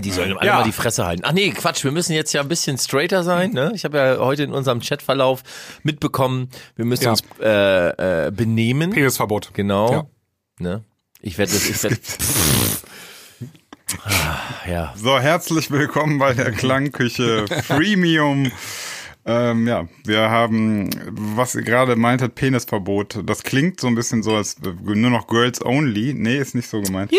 Die sollen alle ja. mal die Fresse halten. Ach nee, Quatsch, wir müssen jetzt ja ein bisschen straighter sein. Ne? Ich habe ja heute in unserem Chatverlauf mitbekommen, wir müssen ja. uns äh, äh, benehmen. Penisverbot. Genau. Ja. Ne? Ich werde das. Ich werd, ah, ja. So, herzlich willkommen bei der Klangküche Freemium. Ähm, ja, wir haben, was ihr gerade meintet, Penisverbot. Das klingt so ein bisschen so, als nur noch Girls Only. Nee, ist nicht so gemeint. Äh,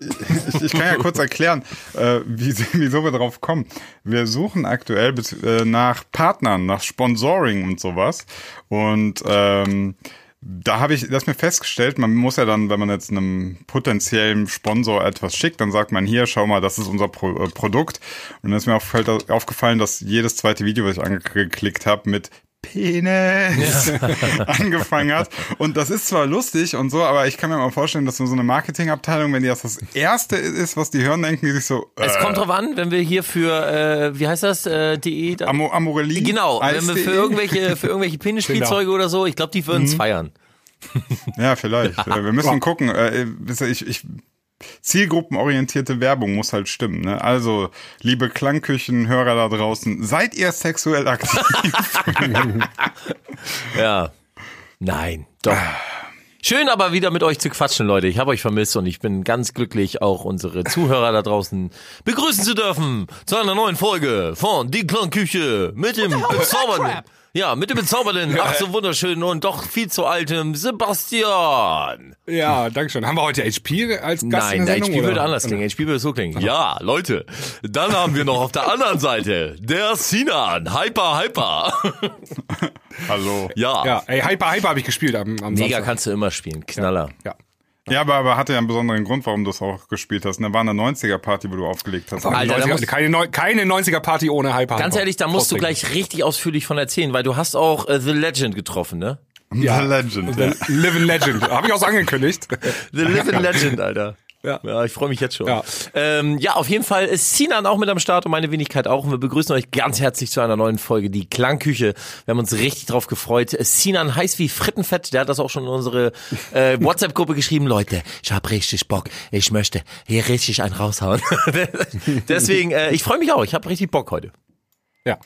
ich, ich, ich, kann ja kurz erklären, äh, wie, wieso wir drauf kommen. Wir suchen aktuell äh, nach Partnern, nach Sponsoring und sowas. Und ähm, da habe ich das mir festgestellt, man muss ja dann, wenn man jetzt einem potenziellen Sponsor etwas schickt, dann sagt man hier, schau mal, das ist unser Pro äh, Produkt. Und dann ist mir aufgefallen, dass jedes zweite Video, was ich angeklickt habe, mit Penis ja. angefangen hat. Und das ist zwar lustig und so, aber ich kann mir mal vorstellen, dass so eine Marketingabteilung, wenn die das das erste ist, was die hören, denken die sich so. Äh, es kommt drauf an, wenn wir hier für, äh, wie heißt das, äh, de. Da, Amo Amorelli. Genau, wenn wir für irgendwelche, für irgendwelche Penisspielzeuge oder so, ich glaube, die würden es mhm. feiern. Ja, vielleicht. Wir müssen gucken. Äh, ich, ich zielgruppenorientierte Werbung muss halt stimmen. Ne? Also, liebe Klangküchenhörer da draußen, seid ihr sexuell aktiv? ja. Nein, doch. Schön aber wieder mit euch zu quatschen, Leute. Ich habe euch vermisst und ich bin ganz glücklich, auch unsere Zuhörer da draußen begrüßen zu dürfen zu einer neuen Folge von Die Klangküche mit dem bezaubernden ja, mit dem bezaubernden, ach so wunderschönen und doch viel zu altem Sebastian. Ja, danke schön. Haben wir heute HP als Gast Nein, in der, Sendung, HP oder? würde anders klingen. HP würde so klingen. Ja, Leute. Dann haben wir noch auf der anderen Seite der Sinan. Hyper, Hyper. Hallo. Ja. Ja, ey, Hyper, Hyper habe ich gespielt am, am Mega Samstag. kannst du immer spielen. Knaller. ja. ja. Ja, aber, aber hatte ja einen besonderen Grund, warum du es auch gespielt hast. Da war eine 90er-Party, wo du aufgelegt hast. Alter, 90er, keine, keine 90er-Party ohne Hyper. Ganz ehrlich, da musst du gleich richtig ausführlich von erzählen, weil du hast auch äh, The Legend getroffen, ne? Ja, The Legend. The ja. Living Legend. Habe ich auch angekündigt. The Living Legend, Alter. Ja. ja, ich freue mich jetzt schon. Ja. Ähm, ja, auf jeden Fall ist Sinan auch mit am Start und meine Wenigkeit auch. Und wir begrüßen euch ganz herzlich zu einer neuen Folge, die Klangküche. Wir haben uns richtig drauf gefreut. Sinan heißt wie Frittenfett, der hat das auch schon in unsere äh, WhatsApp-Gruppe geschrieben. Leute, ich habe richtig Bock. Ich möchte hier richtig einen raushauen. Deswegen, äh, ich freue mich auch. Ich habe richtig Bock heute. Ja.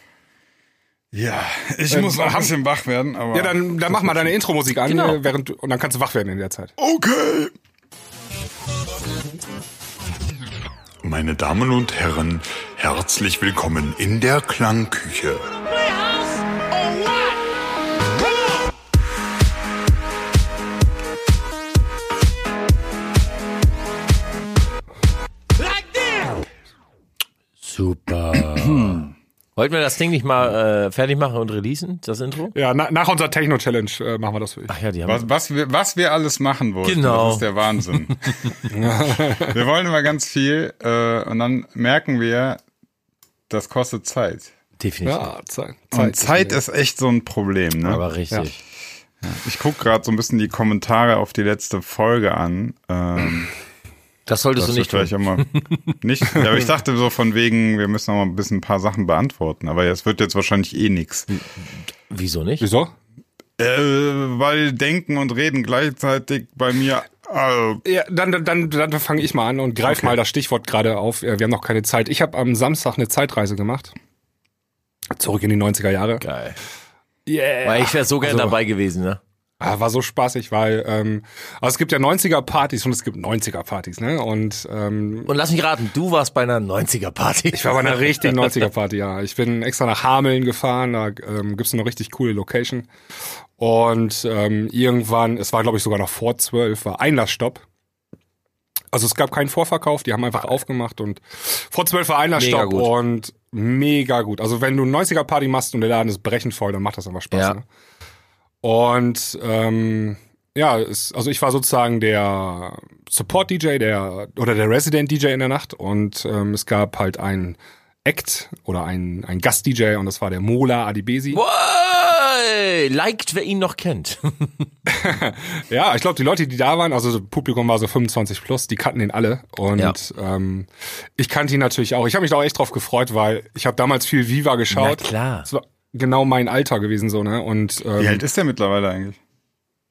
Ja, ich ähm, muss noch ein bisschen wach werden, aber. Ja, dann, dann mach mal deine Intro-Musik an, genau. während, und dann kannst du wach werden in der Zeit. Okay. Meine Damen und Herren, herzlich willkommen in der Klangküche. Super. Wollten wir das Ding nicht mal äh, fertig machen und releasen, das Intro? Ja, na, nach unserer Techno-Challenge äh, machen wir das für Ach ja, die haben was, was, wir, was wir alles machen wollten, genau. das ist der Wahnsinn. wir wollen immer ganz viel äh, und dann merken wir, das kostet Zeit. Definitiv. Ja, Zeit. Zeit und Zeit ist, ist echt so ein Problem, ne? Aber richtig. Ja. Ich gucke gerade so ein bisschen die Kommentare auf die letzte Folge an. Ähm, das solltest das du nicht vielleicht Immer nicht. Ja, aber ich dachte so von wegen, wir müssen noch mal ein bisschen ein paar Sachen beantworten. Aber es wird jetzt wahrscheinlich eh nix. Wieso nicht? Wieso? Äh, weil Denken und Reden gleichzeitig bei mir. Äh ja, dann, dann, dann fange ich mal an und greif okay. mal das Stichwort gerade auf. Wir haben noch keine Zeit. Ich habe am Samstag eine Zeitreise gemacht. Zurück in die 90er Jahre. Geil. Yeah. Weil ich wäre so gerne also, dabei gewesen, ne? Ah, war so spaßig, weil ähm, also es gibt ja 90er-Partys und es gibt 90er-Partys, ne? Und, ähm, und lass mich raten, du warst bei einer 90er-Party. Ich war bei einer richtigen 90er-Party, ja. Ich bin extra nach Hameln gefahren, da ähm, gibt's eine richtig coole Location. Und ähm, irgendwann, es war glaube ich sogar noch vor zwölf, war Einlassstopp. Also es gab keinen Vorverkauf, die haben einfach aufgemacht und vor zwölf war Einlassstopp und mega gut. Also wenn du 90er-Party machst und der Laden ist brechend voll, dann macht das einfach Spaß. Ja. Ne? Und ähm, ja, es, also ich war sozusagen der Support-DJ, der oder der Resident-DJ in der Nacht und ähm, es gab halt einen Act oder ein, ein Gast-DJ und das war der Mola Adibesi. Wow, liked, wer ihn noch kennt. ja, ich glaube, die Leute, die da waren, also das Publikum war so 25 plus, die kannten ihn alle. Und ja. ähm, ich kannte ihn natürlich auch. Ich habe mich da auch echt drauf gefreut, weil ich habe damals viel Viva geschaut. Na klar genau mein Alter gewesen, so, ne? Und, ähm, Wie alt ist der mittlerweile eigentlich?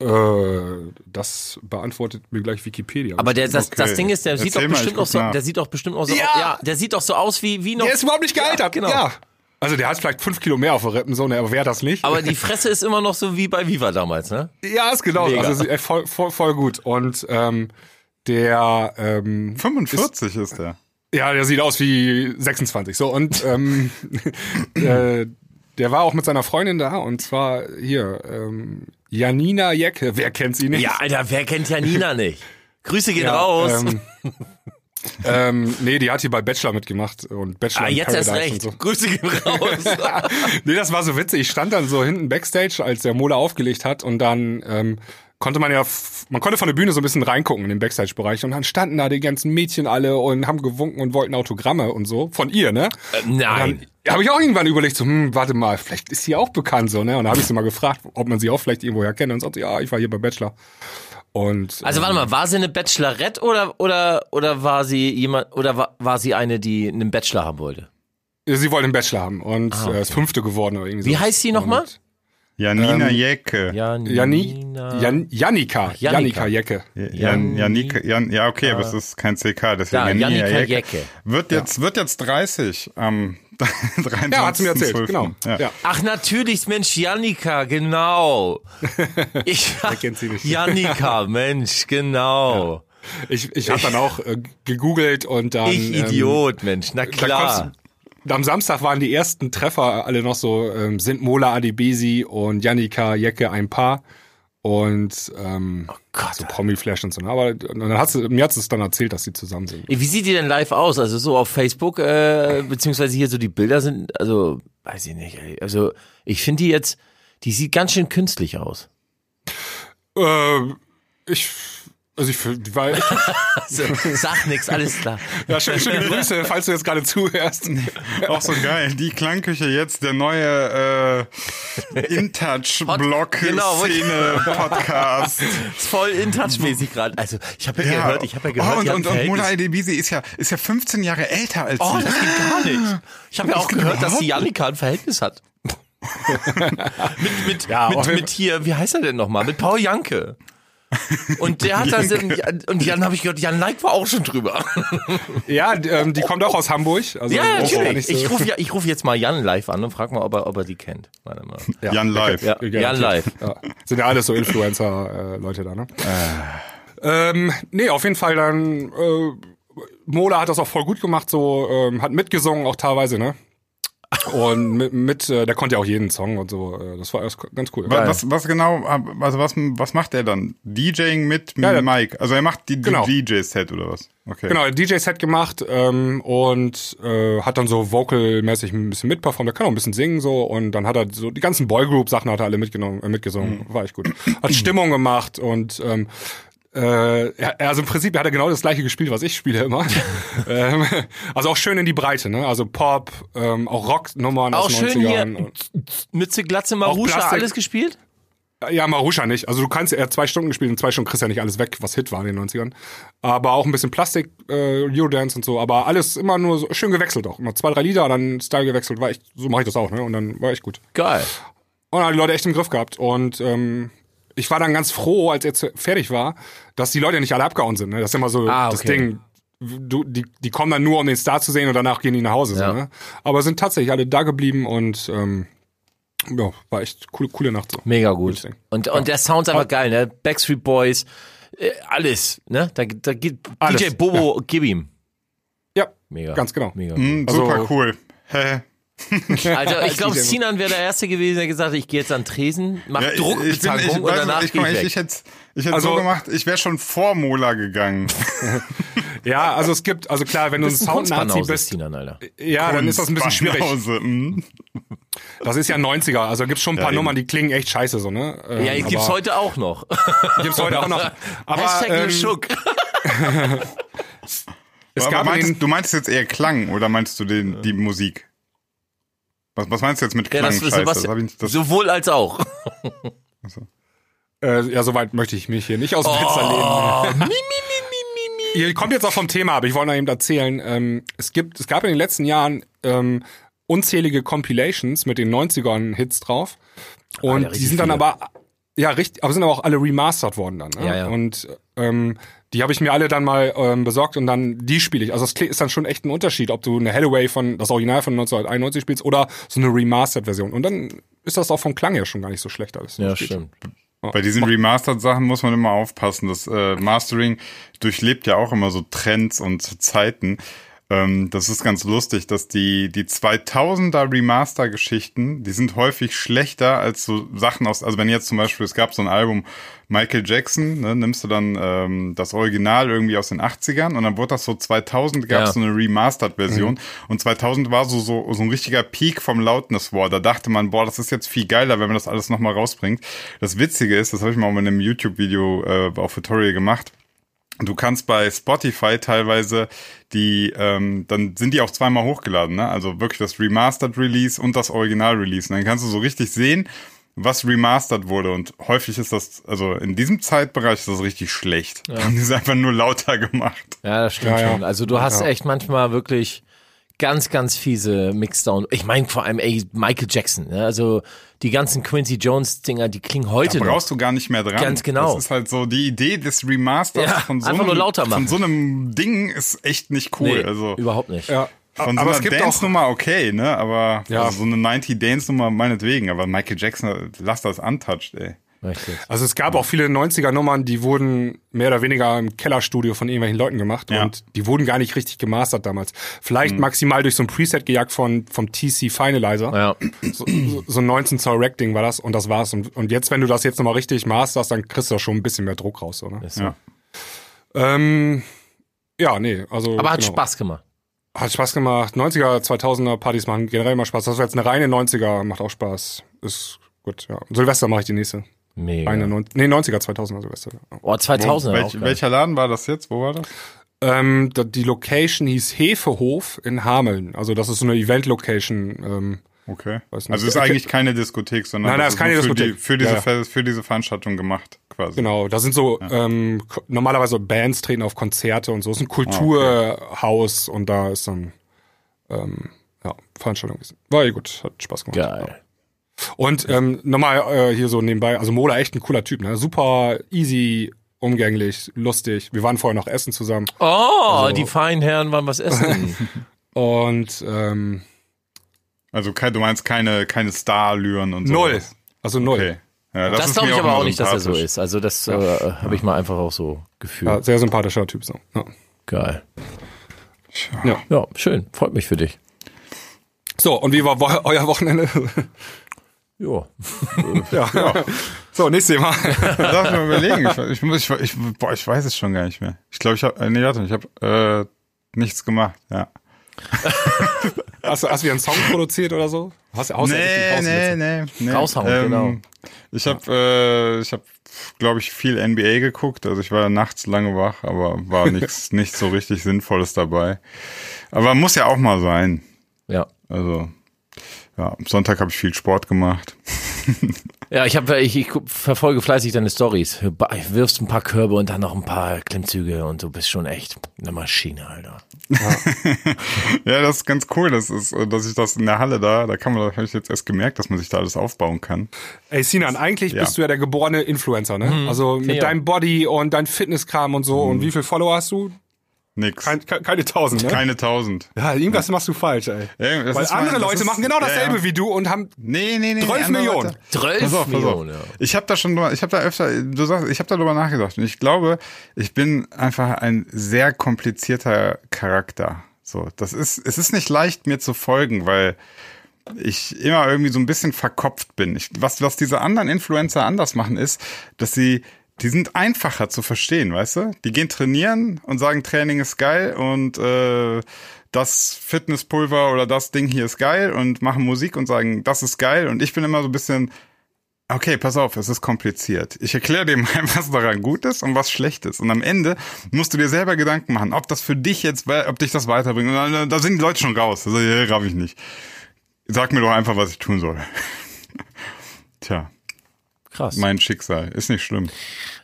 Äh, das beantwortet mir gleich Wikipedia. Aber der, das, okay. das Ding ist, der Erzähl sieht doch bestimmt noch so, der sieht doch bestimmt noch so, ja, ja der sieht doch so aus wie, wie noch. Der ist überhaupt nicht gealtert, ja, genau. Ja. Also der hat vielleicht fünf Kilo mehr auf der Rippen, so, ne, aber wer das nicht? Aber die Fresse ist immer noch so wie bei Viva damals, ne? Ja, ist genau. Mega. Also ist voll, voll, voll gut. Und ähm, der ähm, 45 ist, ist der. Ja, der sieht aus wie 26. So und ähm, äh, der war auch mit seiner Freundin da und zwar hier ähm, Janina Jecke. Wer kennt sie nicht? Ja, Alter, wer kennt Janina nicht? Grüße gehen ja, raus. Ähm, ähm, nee, die hat hier bei Bachelor mitgemacht und Bachelor Ah, jetzt erst recht. So. Grüße gehen raus. nee, das war so witzig. Ich stand dann so hinten Backstage, als der Mola aufgelegt hat und dann ähm, konnte man ja, man konnte von der Bühne so ein bisschen reingucken in den Backstage-Bereich und dann standen da die ganzen Mädchen alle und haben gewunken und wollten Autogramme und so. Von ihr, ne? Äh, nein. Habe ich auch irgendwann überlegt, so, hm, warte mal, vielleicht ist sie auch bekannt so, ne? Und da habe ich sie mal gefragt, ob man sie auch vielleicht irgendwoher kennt und sagt, ja, ich war hier bei Bachelor. Und, also warte mal, war sie eine Bachelorette oder oder oder war sie jemand oder war, war sie eine, die einen Bachelor haben wollte? Sie wollte einen Bachelor haben und ah, okay. ist fünfte geworden oder irgendwie Wie so. heißt sie nochmal? Janina ähm, Jecke. Janina. Jan, Janika. Janika Jecke. Jan, Janika, Jan, ja, okay, aber es ist kein CK, deswegen ja, Janina Janika Jecke. Jecke. Wird jetzt, ja. wird jetzt 30 am 23. Ja, hat sie mir erzählt, genau. Ja. Ja. Ach, natürlich, Mensch, Janika, genau. Ich, kennt sie nicht? Janika, Mensch, genau. Ich, ich habe dann auch äh, gegoogelt und dann. Ich ähm, Idiot, ähm, Mensch, na klar. Am Samstag waren die ersten Treffer alle noch so, ähm, sind Mola Adibesi und Janika Jecke ein Paar. Und ähm, oh Gott, so Promi-Flash und so. Aber dann hat sie, mir hat es dann erzählt, dass sie zusammen sind. Wie sieht die denn live aus? Also so auf Facebook, äh, beziehungsweise hier so die Bilder sind, also weiß ich nicht. Also ich finde die jetzt, die sieht ganz schön künstlich aus. Äh, ich also ich war Sag nix, alles klar. Ja, schöne, schöne Grüße, falls du jetzt gerade zuhörst. Auch so geil. Die Klangküche jetzt, der neue äh, In-Touch-Block-Szene-Podcast. Ist voll In-Touch-mäßig gerade. Also ich habe ja, ja, gehört, ich habe ja gehört, oh, und, und, und Mona Edebisi ist ja, ist ja 15 Jahre älter als oh, sie. Oh, das geht gar nicht. Ich habe ja auch gehört, dass die Janika ein Verhältnis hat. mit, mit, ja, mit, mit hier, wie heißt er denn nochmal? Mit Paul Janke. Und der hat das, und Jan habe ich gehört, Jan Like war auch schon drüber. Ja, ähm, die kommt auch aus Hamburg. Also ja, natürlich. So. Ich rufe ja, ich ruf jetzt mal Jan live an und frag mal, ob er, ob er die kennt. Warte mal. Ja. Jan live. Ja, Jan live. Ja. Sind ja alles so Influencer-Leute da, ne? Äh. Ähm, nee, auf jeden Fall dann, äh, Mola hat das auch voll gut gemacht, so, ähm, hat mitgesungen auch teilweise, ne? Und mit, mit äh, der konnte ja auch jeden Song und so. Äh, das war alles ganz cool. Was, was, was genau, also was, was macht er dann? DJing mit ja, Mike? Also er macht die, die genau. DJ-Set oder was? Okay. Genau, DJ-Set gemacht ähm, und äh, hat dann so vocal-mäßig ein bisschen mitperformt. Er kann auch ein bisschen singen so und dann hat er so die ganzen Boygroup-Sachen hat er alle mitgenommen, äh, mitgesungen. Mhm. War echt gut. Hat Stimmung gemacht und ähm, äh, also im Prinzip hat er genau das gleiche gespielt, was ich spiele immer. ähm, also auch schön in die Breite, ne? Also Pop, ähm, auch Rocknummern aus den 90ern. Hier Mütze, Glatze, Marusha, alles gespielt? Ja, Marusha nicht. Also du kannst ja zwei Stunden gespielt, in zwei Stunden kriegst du ja nicht alles weg, was Hit war in den 90ern. Aber auch ein bisschen Plastik, äh, Eurodance und so, aber alles immer nur so schön gewechselt auch. Immer zwei, drei Lieder, dann Style gewechselt, war echt, so mache ich das auch, ne? Und dann war echt gut. Geil. Und dann haben die Leute echt im Griff gehabt. Und ähm, ich war dann ganz froh, als er fertig war, dass die Leute nicht alle abgehauen sind. Ne? Das ist immer so ah, okay. das Ding. Du, die, die kommen dann nur, um den Star zu sehen und danach gehen die nach Hause. Ja. So, ne? Aber sind tatsächlich alle da geblieben und ähm, ja, war echt coole, coole Nacht. So. Mega gut. Und, und der Sound ist einfach geil, ne? Backstreet Boys, äh, alles, ne? Da, da geht DJ Bobo, ja. gib ihm. Ja, mega. Ganz genau. Mega. Mm, super also, cool. Also ich glaube, Sinan wäre der Erste gewesen, der gesagt hat, ich gehe jetzt an Tresen, mach ja, Druckbetankung und danach ich, ich, ich, ich hätte ich hätte also, so gemacht, ich wäre schon vor Mola gegangen. ja, also es gibt, also klar, wenn du ein Sound-Nazi bist, Sinan, Alter. ja, dann ist das ein bisschen schwierig. Mhm. Das ist ja 90er, also gibt's schon ein paar ja, Nummern, die klingen echt scheiße so, ne? Ähm, ja, gibt's heute auch noch. Gibt's heute auch noch. Aber, Hashtag ähm, Schuck. es gab meinst, du meinst jetzt eher Klang oder meinst du den, die Musik? Was, was meinst du jetzt mit? Ja, das, das, das sowohl als auch. Also. Äh, ja, soweit möchte ich mich hier nicht aus dem oh. Fenster lehnen. mi, mi, mi, mi, mi. Ihr kommt jetzt auch vom Thema, aber ich wollte noch eben erzählen, ähm, es gibt, es gab in den letzten Jahren ähm, unzählige Compilations mit den 90ern Hits drauf. Und ah, die sind dann viele. aber Ja, richtig, aber sind aber auch alle remastered worden dann. Ne? Ja, ja. Und ähm, die habe ich mir alle dann mal ähm, besorgt und dann die spiele ich. Also es ist dann schon echt ein Unterschied, ob du eine Hathaway von das Original von 1991 spielst oder so eine Remastered-Version. Und dann ist das auch vom Klang her schon gar nicht so schlecht alles. Ja, Das stimmt. Bei diesen Remastered-Sachen muss man immer aufpassen. Das äh, Mastering durchlebt ja auch immer so Trends und Zeiten. Ähm, das ist ganz lustig, dass die, die 2000er Remaster-Geschichten, die sind häufig schlechter als so Sachen aus, also wenn jetzt zum Beispiel, es gab so ein Album Michael Jackson, ne, nimmst du dann ähm, das Original irgendwie aus den 80ern und dann wurde das so 2000 gab es Ja. so eine Remastered-Version und 2000 war so, so, so ein richtiger Peak vom Loudness War. Da dachte man, boah, das ist jetzt viel geiler, wenn man das alles nochmal rausbringt. Das Witzige ist, das habe ich mal in einem YouTube-Video äh, auf Tutorial gemacht, Du kannst bei Spotify teilweise die, ähm, dann sind die auch zweimal hochgeladen, ne? Also wirklich das Remastered Release und das Original Release. Und dann kannst du so richtig sehen, was remastered wurde. Und häufig ist das, also in diesem Zeitbereich ist das richtig schlecht. Ja. Die ist einfach nur lauter gemacht. Ja, das stimmt Ja, ja. schon. Also du hast Ja. echt manchmal wirklich ganz, ganz fiese Mixdown. Ich meine vor allem, ey, Michael Jackson. Ne? Also die ganzen Quincy Jones Dinger, die klingen heute Da noch. brauchst du gar nicht mehr dran. Ganz genau. Das ist halt so die Idee des Remasters Ja, von, so einem, nur lauter machen. von so einem Ding ist echt nicht cool. Nee, also überhaupt nicht. Ja. Von aber so es einer gibt auch Dance-Nummer okay, ne? Aber Ja. also so eine 90 Dance-Nummer meinetwegen. Aber Michael Jackson, lass das untouched, ey. Richtig. Also es gab auch viele 90er-Nummern, die wurden mehr oder weniger im Kellerstudio von irgendwelchen Leuten gemacht Ja. und die wurden gar nicht richtig gemastert damals. Vielleicht maximal durch so ein Preset gejagt von vom TC Finalizer. Ja. So, so- so ein 19 Zoll Rack-Ding war das und das war's. Und, und jetzt, wenn du das jetzt nochmal richtig masterst, dann kriegst du da schon ein bisschen mehr Druck raus, oder? Ist. Ja. Ähm, ja, nee, also. Aber hat genau. Spaß gemacht. Hat Spaß gemacht. 90er, 2000er Partys machen generell immer Spaß. Das war jetzt eine reine 90er, macht auch Spaß. Ist gut, ja. Silvester mache ich die nächste. Mega. Eine, nee, 90er, 2000er Silvester. Ja. Oh, 2000 Wo, er welch, welcher Laden war das jetzt? Wo war das? Ähm, da- die Location hieß Hefehof in Hameln. Also das ist so eine Event-Location. Ähm, Okay. Weiß nicht. Also ist Okay. eigentlich keine Diskothek, sondern Nein, nein, das ist keine für Diskothek. Die, für, diese, Ja, ja. Ver- für diese Veranstaltung gemacht, quasi. genau, da sind so ähm, ko- normalerweise Bands treten auf Konzerte und so. Es ist ein Kulturhaus und da ist dann ähm, ja, Veranstaltung. gewesen. War ja gut, hat Spaß gemacht. Geil. Und ähm, nochmal äh, hier so nebenbei, also Mola echt ein cooler Typ, ne? Super easy, umgänglich, lustig. Wir waren vorher noch essen zusammen. Oh, Also- die feinen Herren waren was essen. Und ähm, Also du meinst keine, keine Star-Lüren und so. null. Also null. Okay. Ja, Das, ist glaube ich aber auch nicht, dass er so ist. Also das äh, habe ich mal einfach auch so gefühlt. Ja, sehr sympathischer Typ so. Ja. Geil. Ja. Ja, schön. Freut mich für dich. So, und wie war euer Wochenende? Ja. ja. So, nächstes Thema. Darf ich mal überlegen? Ich, muss- ich, ich, boah, ich weiß es schon gar nicht mehr. Ich glaube, ich habe, nee, warte, ich habe äh, nichts gemacht. Ja. Hast du, hast du wieder einen Song produziert oder so? Hast du richtig Nee, nee, nee, nee. Raushauen, genau. Ich habe, äh, ich habe, glaube ich, viel NBA geguckt. Also ich war nachts lange wach, aber war nichts, nicht so richtig Sinnvolles dabei. Aber muss ja auch mal sein. Ja. Also ja, am Sonntag habe ich viel Sport gemacht. Ja, ich habe ich, ich verfolge fleißig deine Stories. Wirfst ein paar Körbe und dann noch ein paar Klimmzüge und du bist schon echt eine Maschine, Alter. Ja, das ist ganz cool. Das ist, dass ich das in der Halle da, da kann man, da habe ich jetzt erst gemerkt, dass man sich da alles aufbauen kann. Ey, Sinan, eigentlich Ja. bist du ja der geborene Influencer, ne? Also mit ja. deinem Body und deinem Fitnesskram und so. Und wie viele Follower hast du? Nix. Kein, ke- keine tausend, ne? Keine tausend. ja, irgendwas machst du falsch, ey. Ja, das Weil mein- andere das Leute ist- machen genau ja, dasselbe ja. wie du und haben Nee, nee, nee. 12 andere Millionen. Leute. 12 Pass auf, pass auf. Millionen, ja. Ich habe da schon, ich habe da öfter, du sagst, ich habe darüber nachgedacht und ich glaube, ich bin einfach ein sehr komplizierter Charakter. So, das ist, es ist nicht leicht mir zu folgen, weil ich immer irgendwie so ein bisschen verkopft bin. Ich, was, was diese anderen Influencer anders machen, ist, dass sie, die sind einfacher zu verstehen, weißt du? Die gehen trainieren und sagen, Training ist geil und äh, das Fitnesspulver oder das Ding hier ist geil und machen Musik und sagen, das ist geil. Und ich bin immer so ein bisschen, okay, pass auf, es ist kompliziert. Ich erkläre dir mal, was daran gut ist und was schlecht ist. Und am Ende musst du dir selber Gedanken machen, ob das für dich jetzt, ob dich das weiterbringt. Und dann, da sind die Leute schon raus. Also, ja, raff ich nicht. Sag mir doch einfach, was ich tun soll. Tja, Krass. mein Schicksal. Ist nicht schlimm.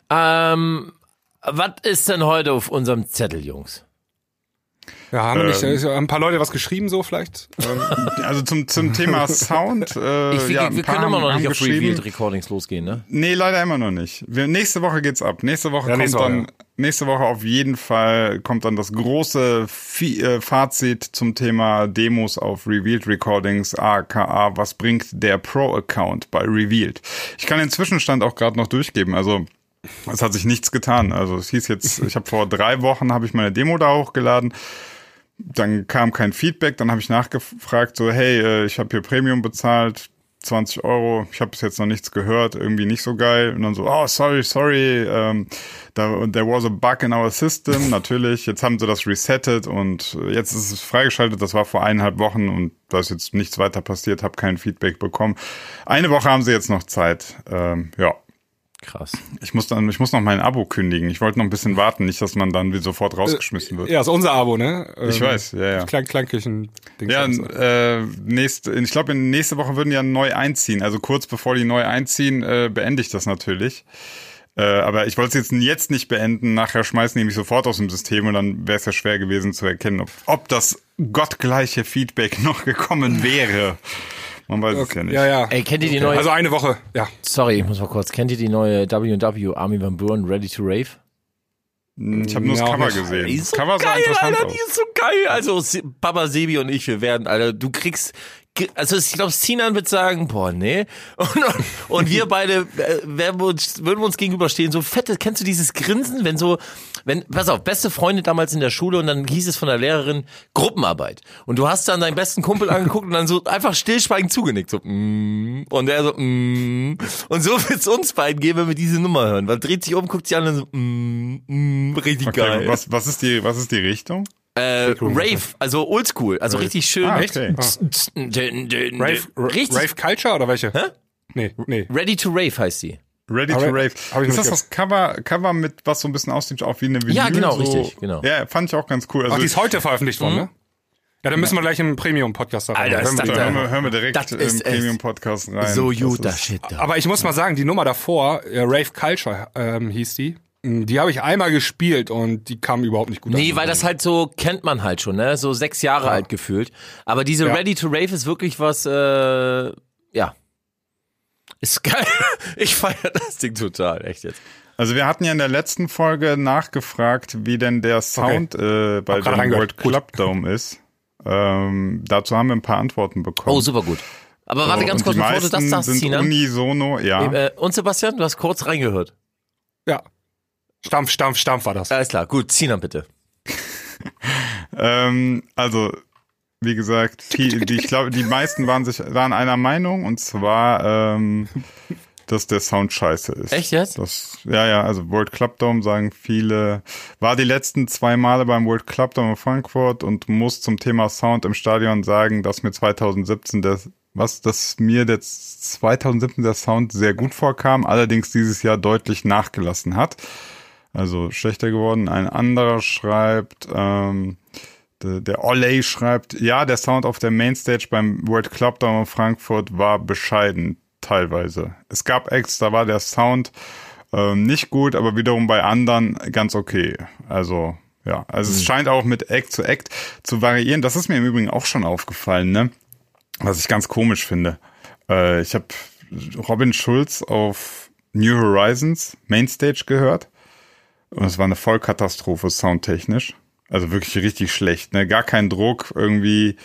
Ähm, was ist denn heute auf unserem Zettel, Jungs? Ja, haben ähm, nicht äh, ein paar Leute was geschrieben so vielleicht? Ähm, also zum zum Thema Sound. Äh, ich, ja, wir können immer noch nicht auf Revealed Recordings losgehen, ne? Nee, leider immer noch nicht. Wir, nächste Woche geht's ab. Nächste Woche ja, kommt nächste dann Woche. nächste Woche auf jeden Fall kommt dann das große äh, Fazit zum Thema Demos auf Revealed Recordings, aka was bringt der Pro Account bei Revealed. Ich kann den Zwischenstand auch gerade noch durchgeben. Also es hat sich nichts getan. Also es hieß jetzt, ich habe vor drei Wochen habe ich meine Demo da hochgeladen dann kam kein Feedback, dann habe ich nachgefragt, so, hey, äh, ich habe hier Premium bezahlt, 20 Euro, ich habe bis jetzt noch nichts gehört, irgendwie nicht so geil. Und dann so, oh, sorry, sorry, ähm, da, there was a bug in our system, natürlich. Jetzt haben sie das resettet und jetzt ist es freigeschaltet. Das war vor eineinhalb Wochen und da ist jetzt nichts weiter passiert, habe kein Feedback bekommen. Eine Woche haben sie jetzt noch Zeit. Ähm, ja, Krass. Ich muss dann, ich muss noch mein Abo kündigen. Ich wollte noch ein bisschen warten, nicht, dass man dann wie sofort rausgeschmissen wird. Ja, ist unser Abo, ne? Ich ähm, weiß, ja, ja. Klang, Klangkirchen. Ja, äh, nächste, ich glaube, nächste Woche würden die ja neu einziehen. Also kurz bevor die neu einziehen, äh, beende ich das natürlich. Äh, aber ich wollte es jetzt, jetzt nicht beenden. Nachher schmeißen die mich sofort aus dem System und dann wäre es ja schwer gewesen zu erkennen, ob, ob das gottgleiche Feedback noch gekommen wäre. Man weiß okay. es ja nicht. Ja, ja. Ey, kennt ihr die okay. neue? Also eine Woche, ja. Sorry, ich muss mal kurz. Kennt ihr die neue W&W Army Van Buren Ready to Rave? Ich habe nur das Cover gesehen. Die ist so Cover geil, Alter, aus. die ist so geil. Also Papa Sebi und ich, wir werden, Alter, du kriegst also ich glaube, Sinan wird sagen, boah, nee. Und, und wir beide äh, werden uns, würden wir uns gegenüberstehen. So fette, kennst du dieses Grinsen, wenn so, wenn, pass auf, beste Freunde damals in der Schule und dann hieß es von der Lehrerin Gruppenarbeit. Und du hast dann deinen besten Kumpel angeguckt und dann so einfach stillschweigend zugenickt. So, mm, und er so, mm. Und so wird's uns beiden gehen, wenn wir diese Nummer hören. Weil dreht sich um, guckt sich an und so, mm, mm, richtig okay, geil. Was, was ist die, was ist die Richtung? Äh, Rave, also oldschool, also Rave. richtig schön. Ah, okay. ah. Rave, richtig. Rave Culture oder welche? Hä? Nee, nee. Ready to Rave heißt die. Ready to Rave. Ist das das Cover, Cover mit, was so ein bisschen aussieht, auch wie eine Vinyl? Ja, genau, so. richtig, genau. Ja, fand ich auch ganz cool. Also Ach, die ist heute veröffentlicht worden, mhm. ne? Ja, dann müssen wir gleich im Premium-Podcast rein. Alter, hören, wir, hören, wir, hören wir direkt im Premium-Podcast rein. So gut, das Shit. Da. Aber ich muss mal sagen, die Nummer davor, äh, Rave Culture ähm, hieß die. Die habe ich einmal gespielt und die kam überhaupt nicht gut Nee, an. weil das halt so kennt man halt schon, ne? So sechs Jahre ja. alt gefühlt. Aber diese ja. Ready to Rave ist wirklich was, äh, ja. Ist geil. Ich feiere das Ding total, echt jetzt. Also wir hatten ja in der letzten Folge nachgefragt, wie denn der Sound okay. äh, bei dem World Club Dome ist. Ähm, dazu haben wir ein paar Antworten bekommen. Oh, super gut. Aber warte ganz kurz, bevor du das sagst, sind Unisono, ja. Äh, und Sebastian, du hast kurz reingehört. Ja. Stampf, Stampf, Stampf war das. Alles klar, gut, Zina bitte. ähm, also, wie gesagt, die, die, ich glaube, die meisten waren sich waren einer Meinung und zwar, ähm, dass der Sound scheiße ist. Echt jetzt? Das, ja, ja, also World Club Dome sagen viele, war die letzten zwei Male beim World Club Dome in Frankfurt und muss zum Thema Sound im Stadion sagen, dass mir 2017 der was, dass mir der 2017 der Sound sehr gut vorkam, allerdings dieses Jahr deutlich nachgelassen hat also schlechter geworden. Ein anderer schreibt, ähm, der, der Olay schreibt, ja, der Sound auf der Mainstage beim World Club Down in Frankfurt war bescheiden, teilweise. Es gab Acts, da war der Sound ähm, nicht gut, aber wiederum bei anderen ganz okay. Also, ja, also mhm. es scheint auch mit Act zu Act zu variieren. Das ist mir im Übrigen auch schon aufgefallen, ne? Was ich ganz komisch finde. Äh, ich habe Robin Schulz auf New Horizons Mainstage gehört und es war eine Vollkatastrophe soundtechnisch. Also wirklich richtig schlecht, ne? Gar kein Druck irgendwie.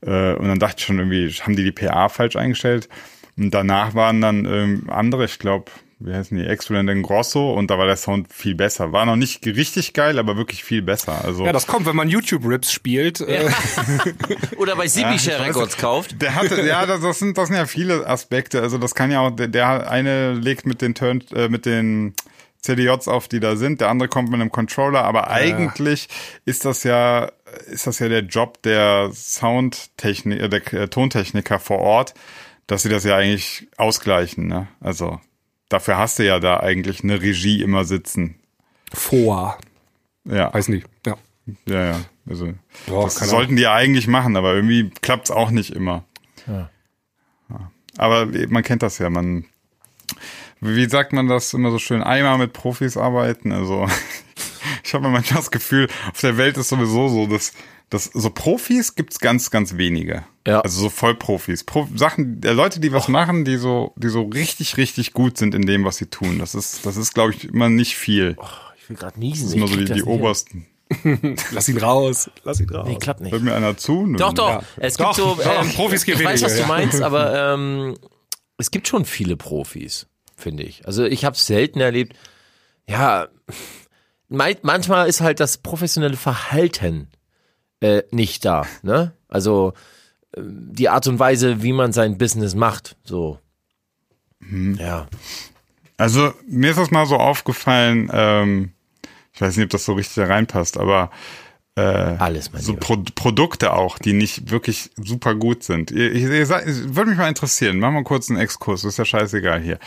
Äh, und dann dachte ich schon irgendwie, haben die die PA falsch eingestellt? Und danach waren dann ähm, andere, ich glaube, wie heißen die, Excellent in Grosso und da war der Sound viel besser. War noch nicht richtig geil, aber wirklich viel besser. Also ja, das kommt, wenn man YouTube-Rips spielt. Äh. Ja. Oder bei Sibischer ja, Records kauft. Der hatte, ja, das, das, sind, das sind ja viele Aspekte. Also das kann ja auch, der, der eine legt mit den Turn, äh, mit den CDJs auf, die da sind. Der andere kommt mit einem Controller, aber ja. eigentlich ist das ja, ist das ja der Job der Soundtechnik, der äh, Tontechniker vor Ort, dass sie das ja eigentlich ausgleichen, ne? Also, dafür hast du ja da eigentlich eine Regie immer sitzen. Vor. Ja. Weiß nicht, ja. Ja, ja. Also, Boah, das sollten die ja eigentlich machen, aber irgendwie klappt's auch nicht immer. Ja. Aber man kennt das ja, man wie sagt man das immer so schön, einmal mit Profis arbeiten, also ich habe manchmal das Gefühl, auf der Welt ist sowieso so, dass, dass so Profis gibt's ganz, ganz wenige. Ja. Also so Vollprofis. Pro Sachen, äh, Leute, die was machen, die so, die so richtig, richtig gut sind in dem, was sie tun. Das ist, das ist, glaube ich, immer nicht viel. Ich will gerade niesen. Das sind immer so die, die obersten. Lass ihn raus. Lass ihn raus. Nee, klappt nicht. Hört mir einer zu? Nö. Doch, doch. Ja. Es Doch, gibt so. doch, Ähm, Profis gibt ich weiß, was du meinst, aber ähm, es gibt schon viele Profis, finde ich. Also ich habe es selten erlebt. Ja, manchmal ist halt das professionelle Verhalten äh, nicht da. Ne? Also ähm, die Art und Weise, wie man sein Business macht. So. Mhm. Ja. Also mir ist das mal so aufgefallen, ähm, ich weiß nicht, ob das so richtig da reinpasst, aber äh, Alles, mein so. Pro Produkte auch, die nicht wirklich super gut sind. Ihr, ihr, ihr seid, es würde mich mal interessieren, machen wir kurz einen Exkurs, ist ja scheißegal hier.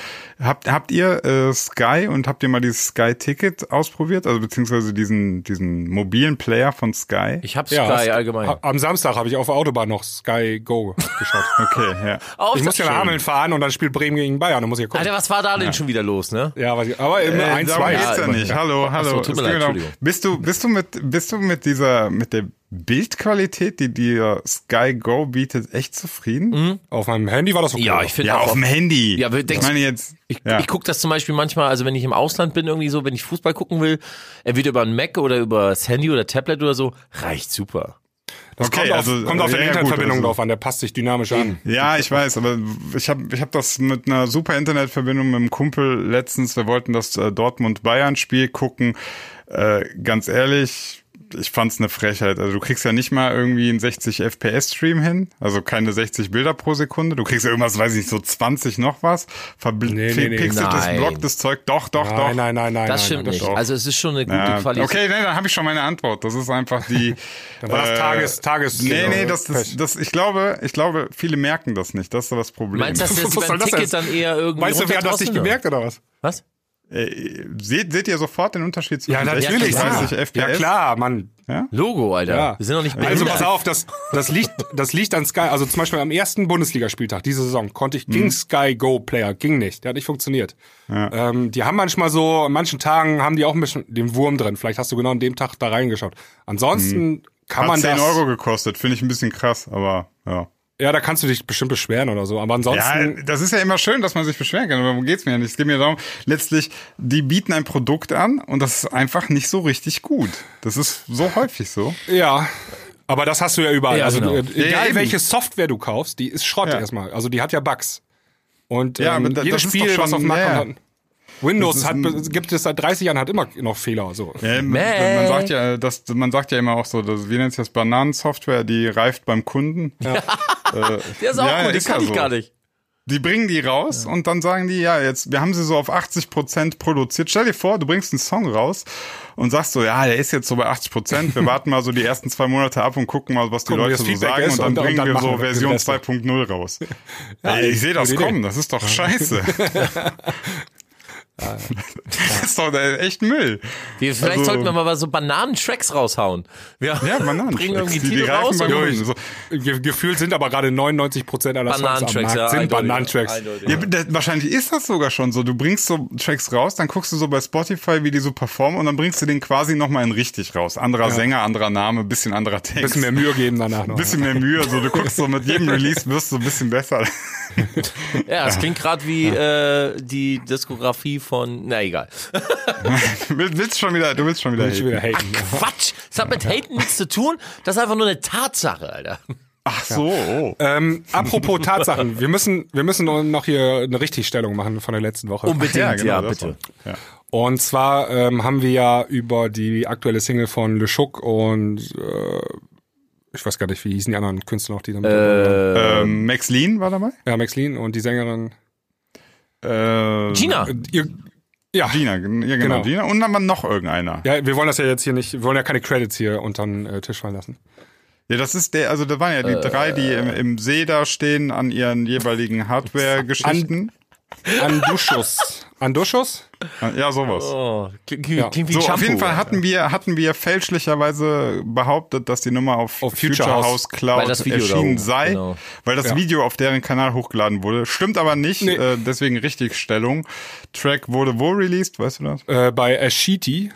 Habt, habt ihr äh, Sky und habt ihr mal dieses Sky-Ticket ausprobiert? Also beziehungsweise diesen, diesen mobilen Player von Sky? Ich habe Ja, Sky hast- allgemein. a- Am Samstag habe ich auf der Autobahn noch Sky Go geschaut. Okay, ja. Auch ich muss ja nach. Hameln fahren und dann spielt Bremen gegen Bayern. Da muss ich ja gucken. Alter, was war da denn schon wieder los, ne? Ja, ich, aber immer Äh, ein, darum zwei. geht's ja, Ja, nicht. Hallo, hallo. so, tut mir leid, darum, Entschuldigung. Bist du, bist du mit, bist du mit dieser, mit der Bildqualität, die dir Sky Go bietet, echt zufrieden? Auf meinem Handy war das okay. Ja, ich finde Ja, auch auf dem Handy. Ja, aber ich denkst- meine jetzt. Ich, ja. ich gucke das zum Beispiel manchmal, also wenn ich im Ausland bin, irgendwie so, wenn ich Fußball gucken will, entweder über ein Mac oder über das Handy oder Tablet oder so, reicht super. das okay, kommt auf, also, kommt auf ja, der Internetverbindung also- drauf an. Der passt sich dynamisch an. Ja, ich weiß, aber ich habe ich hab das mit einer super Internetverbindung mit einem Kumpel letztens, wir wollten das äh, Dortmund-Bayern-Spiel gucken. Äh, ganz ehrlich, ich fand's eine Frechheit. Also du kriegst ja nicht mal irgendwie einen 60 FPS-Stream hin, also keine 60 Bilder pro Sekunde. Du kriegst ja irgendwas, weiß ich nicht, so 20 noch was. Verbl Nee, nee, nee. Nein. blocktes Zeug. Doch, doch, doch. Nein, nein, nein, nein. Das nein, stimmt nein, nicht. doch. Also es ist schon eine gute Ja, Qualität. okay, nee, dann habe ich schon meine Antwort. Das ist einfach die. Dann war das äh, Tages, Tages. Nee, nee, das, das, das, ich glaube, ich glaube, viele merken das nicht. Das ist das Problem. Meinst du, dass jetzt soll beim das Ticket denn? dann eher irgendwie Weißt du, wer hat das nicht gemerkt oder was? Was? Äh, seht, seht ihr sofort den Unterschied zwischen Ja, 60 natürlich. und klar. 30 FPS? Ja, klar, Mann. Logo, Alter. Ja. Wir sind noch nicht Also behindert. pass auf, das, das, liegt, das liegt an Sky. Also zum Beispiel am ersten Bundesligaspieltag diese Saison konnte ich, ging Sky Go Player, ging nicht. Der hat nicht funktioniert. Ähm, die haben manchmal so, an manchen Tagen haben die auch ein bisschen den Wurm drin. Vielleicht hast du genau an dem Tag da reingeschaut. Ansonsten kann Hat man 10 das. Euro gekostet, finde ich ein bisschen krass, aber ja. Ja, da kannst du dich bestimmt beschweren oder so. Aber Ja, ansonsten. das ist ja immer schön, dass man sich beschweren kann, aber darum geht's mir ja nicht. Es geht mir darum, letztlich, die bieten ein Produkt an und das ist einfach nicht so richtig gut. Das ist so häufig so. Ja. Aber das hast du ja überall. Ja, also genau. äh, Ja, egal eben. welche Software du kaufst, die ist Schrott Ja. erstmal. Also die hat ja Bugs. Und Ja, ähm, jedes Spiel, was auf dem Markt ja, ja. kommt, hat, Windows Das hat, gibt es seit 30 Jahren hat immer noch Fehler. So. Ja, man, man sagt ja, das, man sagt ja immer auch so, dass, wie nennt sich das, Bananensoftware, die reift beim Kunden. Der ist auch Ja, gut, ja kann ich so. gar nicht. Die bringen die raus und dann sagen die, ja, jetzt, wir haben sie so auf 80 Prozent produziert. Stell dir vor, du bringst einen Song raus und sagst so, ja, der ist jetzt so bei 80 Prozent. Wir warten mal so die ersten zwei Monate ab und gucken mal, was die Gucken, Leute das so Feedback sagen und dann und- und bringen dann wir so wir Version Rest. 2.0 raus. Ey, ich sehe das kommen, das ist doch scheiße. das ist doch echt Müll. Wir, vielleicht Also- sollten wir mal so Bananentracks raushauen. Wir Ja, Bananen. bringen irgendwie die, die raus und Kunden. So, Ge gefühlt sind aber gerade 99 Prozent aller Songs am Markt ja, sind. Bananentracks. Ja, wahrscheinlich ist das sogar schon so. Du bringst so Tracks raus, dann guckst du so bei Spotify, wie die so performen und dann bringst du den quasi nochmal in richtig raus. Anderer Sänger, anderer Name, bisschen anderer Text. Bisschen mehr Mühe geben danach noch. bisschen mehr Mühe. So, du guckst so mit jedem Release wirst du ein bisschen besser. Ja, es klingt gerade wie äh, die Diskografie von. Na egal. Will- willst schon wieder, du willst schon wieder. Will wieder haten. haten. Quatsch! Das hat mit Haten nichts zu tun. Das ist einfach nur eine Tatsache, Alter. Ach so. Oh. Ähm, apropos Tatsachen, wir müssen, wir müssen noch hier eine Richtigstellung machen von der letzten Woche. Unbedingt, ja, genau, das bitte. Ja. Und zwar ähm, haben wir ja über die aktuelle Single von Le Chouk und äh, ich weiß gar nicht, wie hießen die anderen Künstler noch, die damit Äh, Ähm, Max Lean war dabei? Ja, Max Lean und die Sängerin. Äh, Gina. Äh, ihr, ja, Gina, ja genau, Genau. Gina. Und dann war noch irgendeiner. ja, wir wollen das ja jetzt hier nicht, wir wollen ja keine Credits hier unter den äh, Tisch fallen lassen. Ja, das ist der, also da waren ja die drei, die im, im See da stehen an ihren jeweiligen Hardware-Geschichten. Anduschus. Anduschus? Ja, sowas. oh, klingt, Ja. klingt wie So, Shampoo, auf jeden Fall hatten wir, hatten wir fälschlicherweise behauptet, dass die Nummer auf, Auf Future House. Cloud erschienen sei, genau. weil das Ja. Video auf deren Kanal hochgeladen wurde. Stimmt aber nicht, Nee. äh, deswegen Richtigstellung. Track wurde wo released, weißt du das? Äh, bei Ashiti.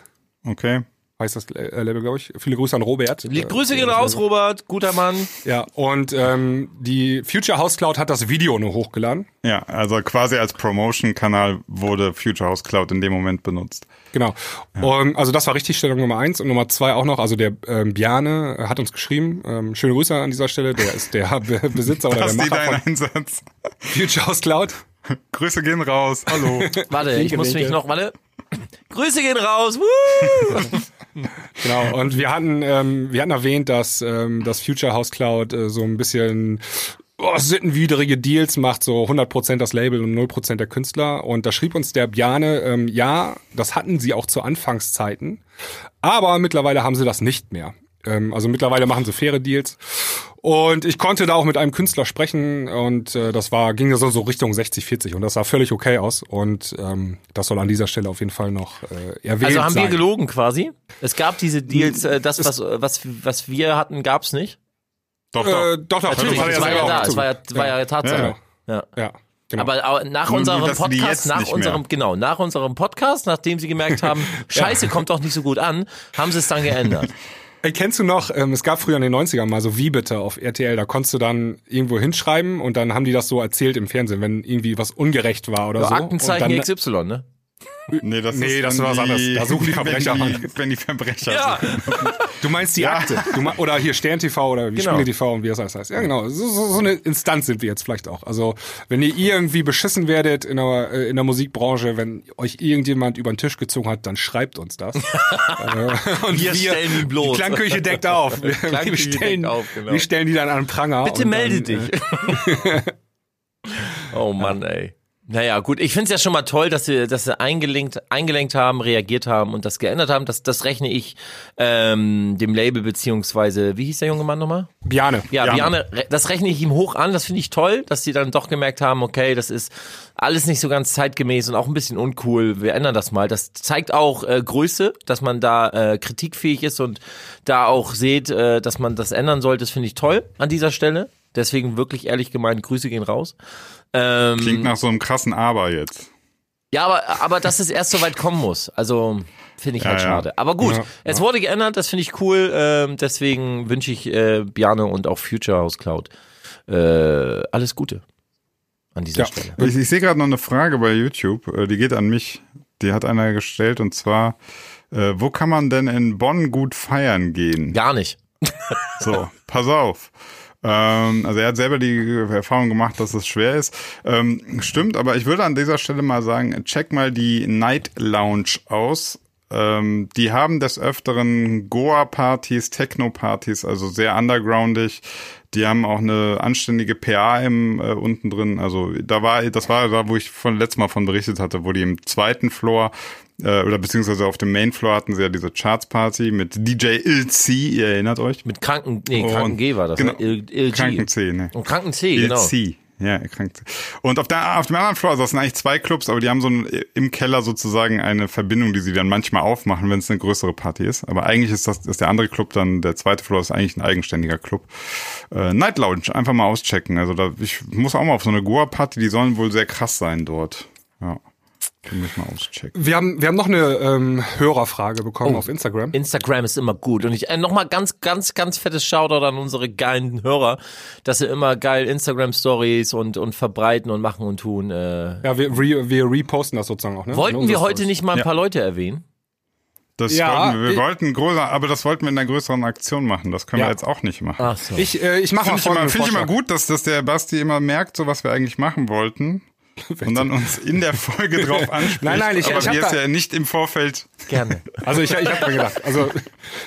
Okay heißt das äh, Label, glaube ich. Viele Grüße an Robert. Lieb Grüße gehen raus, Robert. Guter Mann. Ja, und ähm, die Future House Cloud hat das Video nur hochgeladen. Ja, also quasi als Promotion-Kanal wurde Future House Cloud in dem Moment benutzt. Genau. Ja. Und, also das war richtig Stellung Nummer eins. Und Nummer zwei auch noch, also der ähm, Biane hat uns geschrieben, ähm, schöne Grüße an dieser Stelle, der ist der Besitzer oder der Macher von Einsatz. Future House Cloud. Grüße gehen raus. Hallo. warte, ich muss mich noch, warte. Grüße gehen raus. Woo! genau, und wir hatten, ähm, wir hatten erwähnt, dass ähm, das Future House Cloud äh, so ein bisschen oh, sittenwidrige Deals macht, so 100% das Label und 0% der Künstler. Und da schrieb uns der Bjane, ähm, ja, das hatten sie auch zu Anfangszeiten, aber mittlerweile haben sie das nicht mehr. Ähm, also mittlerweile machen sie faire Deals. Und ich konnte da auch mit einem Künstler sprechen und äh, das war ging so, so Richtung 60 40 und das sah völlig okay aus und ähm, das soll an dieser Stelle auf jeden Fall noch äh, erwähnt Also haben sein. wir gelogen quasi? Es gab diese Deals, äh, das was was was wir hatten, gab's nicht? Doch, doch, äh, doch, doch. Natürlich, es war ja da, es war ja, war ja Tatsache. Ja. ja. ja. Genau. Aber nach unserem Podcast, nach unserem, genau, nach unserem Podcast, nachdem sie gemerkt haben, Scheiße kommt doch nicht so gut an, haben sie es dann geändert. Ey, kennst du noch, ähm, es gab früher in den 90ern mal so Wie bitte auf RTL, da konntest du dann irgendwo hinschreiben und dann haben die das so erzählt im Fernsehen, wenn irgendwie was ungerecht war oder so. Aktenzeichen XY, ne? Nee, das, nee, ist das war was anderes. Da suchen die Verbrecher wenn die, wenn die Verbrecher ja. Du meinst die ja. Akte. Du mein, oder hier Stern TV oder wie genau. Spiele TV und wie das alles heißt. Ja, genau. So, so, so eine Instanz sind wir jetzt vielleicht auch. Also, wenn ihr irgendwie beschissen werdet in der, äh, in der Musikbranche, wenn euch irgendjemand über den Tisch gezogen hat, dann schreibt uns das. äh, und wir, wir stellen die bloß. Die Klangküche deckt auf. Wir, wir stellen, auf, genau. wir stellen die dann an den Pranger. Bitte melde dann, dich. Äh, oh Mann, ey. Naja, gut, ich finde es ja schon mal toll, dass sie, dass sie eingelenkt, eingelenkt haben, reagiert haben und das geändert haben. Das, das rechne ich ähm, dem Label beziehungsweise, wie hieß der junge Mann nochmal? Biane. Ja, Biane. Biane, das rechne ich ihm hoch an. Das finde ich toll, dass sie dann doch gemerkt haben, okay, das ist alles nicht so ganz zeitgemäß und auch ein bisschen uncool. Wir ändern das mal. Das zeigt auch äh, Größe, dass man da äh, kritikfähig ist und da auch seht, äh, dass man das ändern sollte. Das finde ich toll an dieser Stelle. Deswegen wirklich ehrlich gemeint, Grüße gehen raus. Ähm, Klingt nach so einem krassen Aber jetzt. Ja, aber, aber dass es erst so weit kommen muss. Also finde ich ja, halt schade. Aber gut, ja, es ja. wurde geändert, das finde ich cool. Ähm, deswegen wünsche ich äh, Biane und auch Future House Cloud äh, alles Gute an dieser Stelle. Ich, ich sehe gerade noch eine Frage bei YouTube, äh, die geht an mich. Die hat einer gestellt und zwar, äh, wo kann man denn in Bonn gut feiern gehen? Gar nicht. so, pass auf. Ähm, also er hat selber die Erfahrung gemacht, dass es schwer ist. Ähm, stimmt, aber ich würde an dieser Stelle mal sagen, check mal die Night Lounge aus. Ähm, die haben des Öfteren Goa-Partys, Techno-Partys, also sehr undergroundig. Die haben auch eine anständige PA im äh, unten drin. Also da war, das war da, wo ich von letztes Mal von berichtet hatte, wo die im zweiten Floor äh, oder beziehungsweise auf dem Main Floor hatten sie ja diese Charts Party mit DJ Il-C, ihr erinnert euch? Mit Kranken, nee, Kranken G war das, genau, ne? Il, Kranken C, ne? Und Kranken C, genau. C. Ja, krank. Und auf, der, auf dem anderen Floor, also das sind eigentlich zwei Clubs, aber die haben so ein, im Keller sozusagen eine Verbindung, die sie dann manchmal aufmachen, wenn es eine größere Party ist. Aber eigentlich ist das ist der andere Club dann, der zweite Floor ist eigentlich ein eigenständiger Club. Äh, Night Lounge, einfach mal auschecken. Also da, ich muss auch mal auf so eine Goa-Party, die sollen wohl sehr krass sein dort. Ja. Können wir mal auschecken. Wir haben, wir haben noch eine ähm, Hörerfrage bekommen oh, auf Instagram. Instagram ist immer gut. Und ich äh, nochmal ganz, ganz, ganz fettes Shoutout an unsere geilen Hörer, dass sie immer geil Instagram-Stories und, und verbreiten und machen und tun. Äh. Ja, wir, re, wir reposten das sozusagen auch. Ne? Wollten wir heute Stories. nicht mal ein paar ja. Leute erwähnen? Das ja, wollten wir, wir wollten größer, aber das wollten wir in einer größeren Aktion machen. Das können ja. wir jetzt auch nicht machen. Ach so. Ich, äh, ich mache mal Finde ich, find ich immer gut, dass, dass der Basti immer merkt, so was wir eigentlich machen wollten und dann uns in der Folge drauf anspricht. Nein, nein, ich, aber ich wir es ja nicht im Vorfeld. Gerne. Also ich, ich habe mir gedacht, also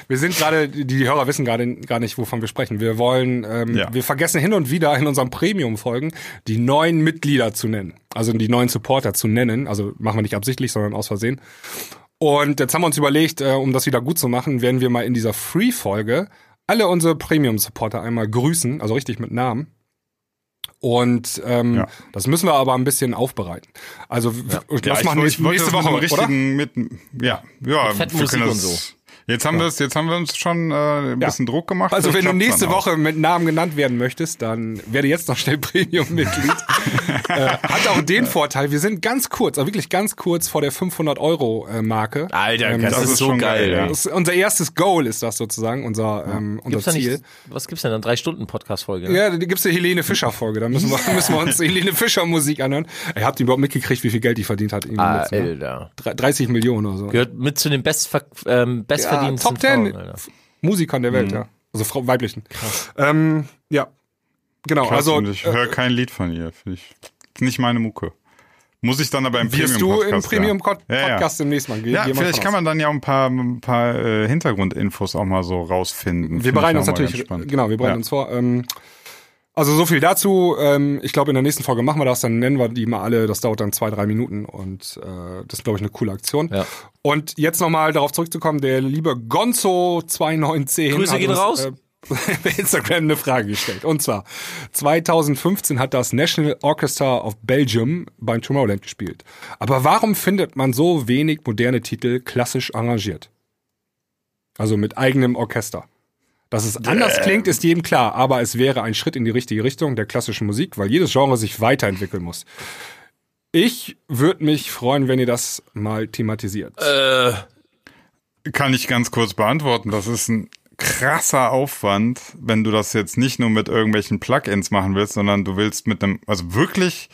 wir sind gerade, die Hörer wissen gerade gar nicht, wovon wir sprechen. Wir wollen, ähm, ja. wir vergessen hin und wieder in unseren Premium-Folgen die neuen Mitglieder zu nennen, also die neuen Supporter zu nennen. Also machen wir nicht absichtlich, sondern aus Versehen. Und jetzt haben wir uns überlegt, äh, um das wieder gut zu machen, werden wir mal in dieser Free-Folge alle unsere Premium-Supporter einmal grüßen, also richtig mit Namen. Und ähm, ja. das müssen wir aber ein bisschen aufbereiten. Also ja. das ja, machen wir nächste Woche mit richtigen mit ja ja mit wir können das, und so. Jetzt haben ja. jetzt haben wir uns schon äh, ein bisschen Druck gemacht. Also wenn du nächste Woche mit Namen genannt werden möchtest, dann werde jetzt noch schnell Premium-Mitglied. äh, hat auch den Vorteil, wir sind ganz kurz, also wirklich ganz kurz vor der 500 Euro äh, Marke. Alter, ähm, das, das, ist, so geil. Ja. Das, unser erstes Goal ist das sozusagen, unser, ähm, unser gibt's Ziel. Nicht, was gibt's denn dann? Drei Stunden Podcast-Folge? Ne? Ja, da gibt's eine Helene Fischer-Folge. Da müssen wir, müssen wir uns Helene Fischer-Musik anhören. Ihr habt überhaupt mitgekriegt, wie viel Geld die verdient hat? Ah, jetzt, ne? 30 Millionen oder so. Gehört mit zu den Bestver ähm, bestverdiensten ja, Top 10 Frauen, Musikern der Welt, mhm. ja. Also Frau, weiblichen. Krass. Ähm, ja, genau. Krass, also ich höre äh, kein Lied von ihr. Finde ich nicht meine Mucke. Muss ich dann aber im Wirst Premium Podcast. Wirst du im Premium Podcast ja. ja, ja. demnächst mal gehen? Ja, vielleicht kann man dann ja auch ein paar, ein paar äh, Hintergrundinfos auch mal so rausfinden. Wir bereiten uns natürlich, genau, wir bereiten ja. uns vor. Ähm, also so viel dazu. Ähm, ich glaube, in der nächsten Folge machen wir das, dann nennen wir die mal alle. Das dauert dann zwei, drei Minuten und äh, das ist, glaube ich, eine coole Aktion. Ja. Und jetzt nochmal darauf zurückzukommen, der liebe Gonzo2910 Grüße gehen raus. Äh, bei Instagram eine Frage gestellt. Und zwar, 2015 hat das National Orchestra of Belgium beim Tomorrowland gespielt. Aber warum findet man so wenig moderne Titel klassisch arrangiert? Also mit eigenem Orchester. Dass es anders klingt, ist jedem klar, aber es wäre ein Schritt in die richtige Richtung der klassischen Musik, weil jedes Genre sich weiterentwickeln muss. Ich würde mich freuen, wenn ihr das mal thematisiert. Äh, kann ich ganz kurz beantworten. Das ist ein krasser Aufwand, wenn du das jetzt nicht nur mit irgendwelchen Plugins machen willst, sondern du willst mit einem, also wirklich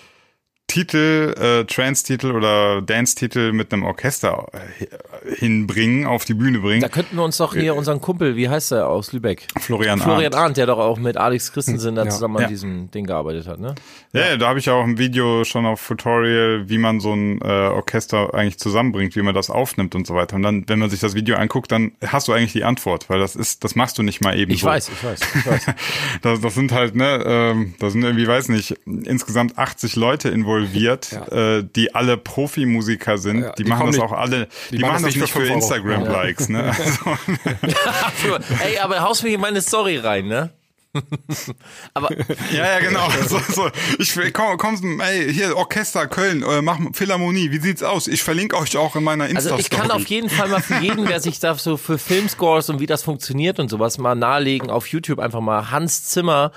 Titel, äh, Trance-Titel oder Dance-Titel mit einem Orchester äh, hinbringen, auf die Bühne bringen. Da könnten wir uns doch hier unseren Kumpel, wie heißt er aus Lübeck? Florian, Florian Arndt. Arndt, der doch auch mit Alex Christensen da zusammen ja. an diesem Ding gearbeitet hat, ne? Ja, ja, da habe ich auch ein Video schon auf Tutorial, wie man so ein äh, Orchester eigentlich zusammenbringt, wie man das aufnimmt und so weiter. Und dann, wenn man sich das Video anguckt, dann hast du eigentlich die Antwort, weil das ist, das machst du nicht mal eben ich so. Weiß, ich weiß, ich weiß. das, das sind halt, ne, ähm, da sind irgendwie, weiß nicht, insgesamt 80 Leute involviert involviert, ja. äh, die alle Profimusiker sind. Ja, die, die, machen das nicht, auch alle, die, die machen das nicht für Instagram-Likes, ne? Also. ey, aber haust mir hier meine Story rein, ne? aber ja ja genau so, so. ich komm, komm ey hier Orchester Köln äh, mach Philharmonie wie sieht's aus ich verlinke euch auch in meiner Insta also ich kann auf jeden Fall mal für jeden wer sich da so für Filmscores und wie das funktioniert und sowas mal nahelegen auf YouTube einfach mal Hans Zimmer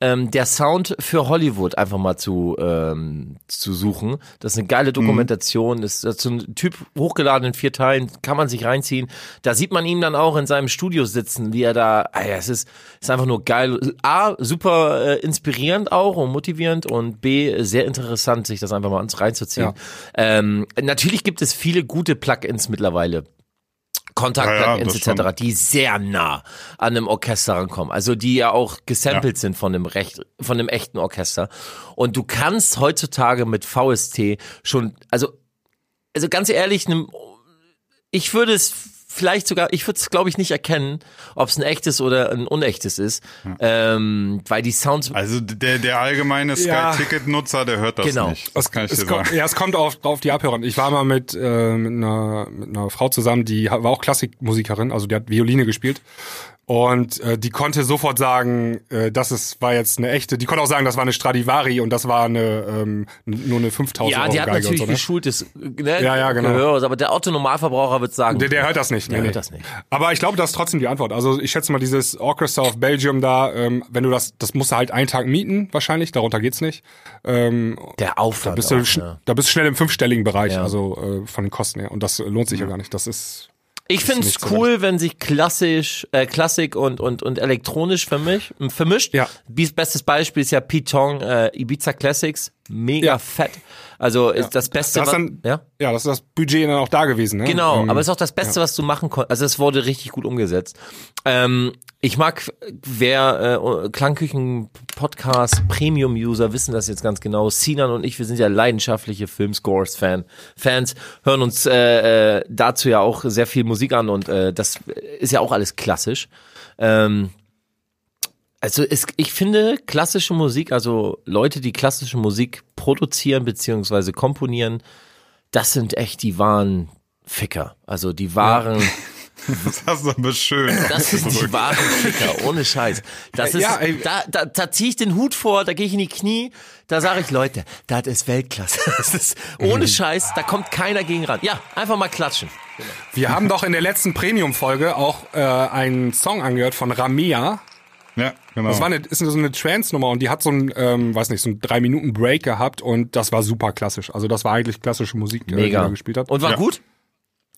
ähm, der Sound für Hollywood einfach mal zu, ähm, zu suchen. Das ist eine geile Dokumentation, mhm. ist, ist so ein Typ hochgeladen in vier Teilen, kann man sich reinziehen. Da sieht man ihn dann auch in seinem Studio sitzen, wie er da, ah ja, es ist, ist einfach nur geil. A, super äh, inspirierend auch und motivierend und B, sehr interessant, sich das einfach mal reinzuziehen. Ja. Ähm, natürlich gibt es viele gute Plugins mittlerweile. Kontakt-Plugins ja, etc., die sehr nah an einem Orchester rankommen. Also die ja auch gesampelt ja. sind von dem recht, von dem echten Orchester. Und du kannst heutzutage mit VST schon, also, also ganz ehrlich, ich würde es vielleicht sogar, ich würde es glaube ich nicht erkennen, ob es ein echtes oder ein unechtes ist, ja. ähm, weil die Sounds. Also der der allgemeine Sky-Ticket-Nutzer, der hört das genau. nicht. Das kann ich es dir sagen. Kommt, ja, es kommt auf, auf die Abhörer. Ich war mal mit, äh, mit, einer, mit einer Frau zusammen, die war auch Klassikmusikerin, also die hat Violine gespielt und äh, die konnte sofort sagen, äh, das ist, war jetzt eine echte, die konnte auch sagen, das war eine Stradivari und das war eine ähm, nur eine 5000 ja, Euro die hat Geige natürlich so, ne? geschultes ne, ja, ja, genau. Gehör, aber der Autonormalverbraucher wird sagen. Der, der hört das nicht. Der nee, hört das nicht. Aber ich glaube, das ist trotzdem die Antwort. Also ich schätze mal, dieses Orchestra of Belgium da, ähm, wenn du das, das musst du halt einen Tag mieten, wahrscheinlich, darunter geht's nicht. Ähm, der Aufwand. Da bist, du, auch, ne? da bist du schnell im fünfstelligen Bereich, ja. also äh, von den Kosten her. Und das lohnt sich ja, ja gar nicht. Das ist ich finde es cool, wenn sich klassisch, äh, Klassik und, und, und elektronisch vermisch, vermischt. Ja. Bestes Beispiel ist ja Pete Tong, äh, Ibiza Classics. Mega ja. fett. Also ist ja. das Beste. Das dann, ja? ja, das ist das Budget dann auch da gewesen. Ne? Genau, ähm, aber ist auch das Beste, ja. was du machen konntest. Also es wurde richtig gut umgesetzt. Ähm, ich mag, wer äh, Klangküchen-Podcast Premium-User wissen das jetzt ganz genau. Sinan und ich, wir sind ja leidenschaftliche Filmscores-Fan. Fans hören uns äh, äh, dazu ja auch sehr viel Musik an und äh, das ist ja auch alles klassisch. Ähm, also es, ich finde klassische Musik, also Leute, die klassische Musik produzieren beziehungsweise komponieren, das sind echt die wahren Ficker. Also die wahren. Ja. Das hast du aber schön. Das sind die wahren Ficker, ohne Scheiß. Das ist, ja, da, da, da ziehe ich den Hut vor, da gehe ich in die Knie, da sage ich, Leute, das ist Weltklasse. Das ist ohne mhm. Scheiß, da kommt keiner gegen ran. Ja, einfach mal klatschen. Wir haben doch in der letzten Premium-Folge auch äh, einen Song angehört von Ramea Ja, genau. Das war eine, ist so eine Trance-Nummer und die hat so ein, ähm, weiß nicht, so ein drei Minuten Break gehabt und das war super klassisch. Also das war eigentlich klassische Musik, Mega. die er gespielt hat. Und war ja. gut?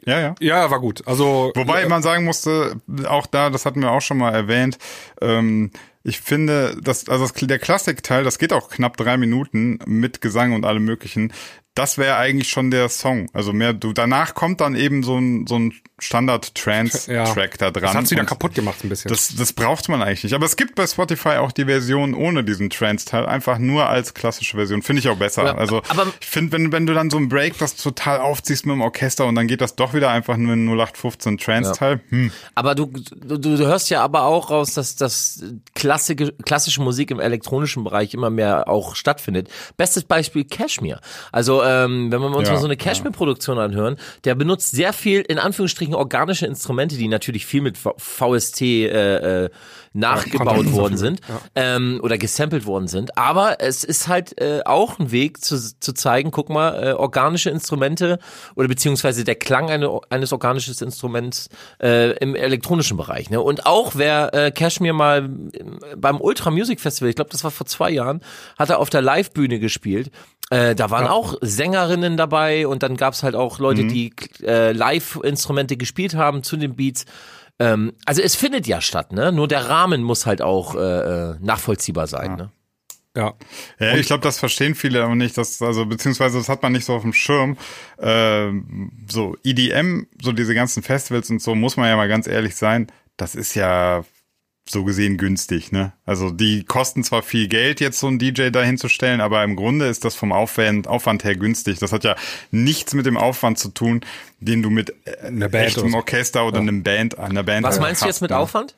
Ja, ja. Ja, war gut. Also wobei man sagen musste, auch da, das hatten wir auch schon mal erwähnt. Ähm, ich finde, dass also das, der Klassikteil, das geht auch knapp drei Minuten mit Gesang und allem Möglichen das wäre eigentlich schon der Song. Also mehr, du danach kommt dann eben so ein, so ein Standard-Trance-Track ja. da dran. Das hat sie dann kaputt gemacht ein bisschen. Das, das braucht man eigentlich nicht. Aber es gibt bei Spotify auch die Version ohne diesen Trance-Teil, einfach nur als klassische Version. Finde ich auch besser. Ja, also aber ich finde, wenn, wenn du dann so ein Break das total aufziehst mit dem Orchester und dann geht das doch wieder einfach nur in 0815 Trance-Teil. Ja. Hm. Aber du, du, du hörst ja aber auch raus, dass das klassische, klassische Musik im elektronischen Bereich immer mehr auch stattfindet. Bestes Beispiel Cashmere. Also ähm, wenn wir uns ja, mal so eine Cashmere-Produktion anhören, der benutzt sehr viel, in Anführungsstrichen, organische Instrumente, die natürlich viel mit VST äh, äh, nachgebaut ja, worden sind ja. ähm, oder gesampelt worden sind. Aber es ist halt äh, auch ein Weg zu, zu zeigen, guck mal, äh, organische Instrumente oder beziehungsweise der Klang eine, eines organischen Instruments äh, im elektronischen Bereich. Ne? Und auch wer äh, Cashmere mal beim Ultra Music Festival, ich glaube, das war vor zwei Jahren, hat er auf der Live-Bühne gespielt. Äh, da waren ja. auch Sängerinnen dabei und dann gab's halt auch Leute, mhm. die äh, Live-Instrumente gespielt haben zu den Beats. Ähm, also es findet ja statt, ne? Nur der Rahmen muss halt auch äh, äh nachvollziehbar sein, ja. ne? Ja. Ja, ich glaube, das verstehen viele aber nicht, dass, also beziehungsweise das hat man nicht so auf dem Schirm. Äh, so EDM, so diese ganzen Festivals und so, muss man ja mal ganz ehrlich sein, das ist ja so gesehen günstig, ne? Also die kosten zwar viel Geld, jetzt so einen DJ dahin zu stellen, aber im Grunde ist das vom Aufwand, Aufwand her günstig. Das hat ja nichts mit dem Aufwand zu tun, den du mit äh, einer Band echtem Orchester oder ja. einem Band, einer Band Was meinst hast, du jetzt mit ne? Aufwand?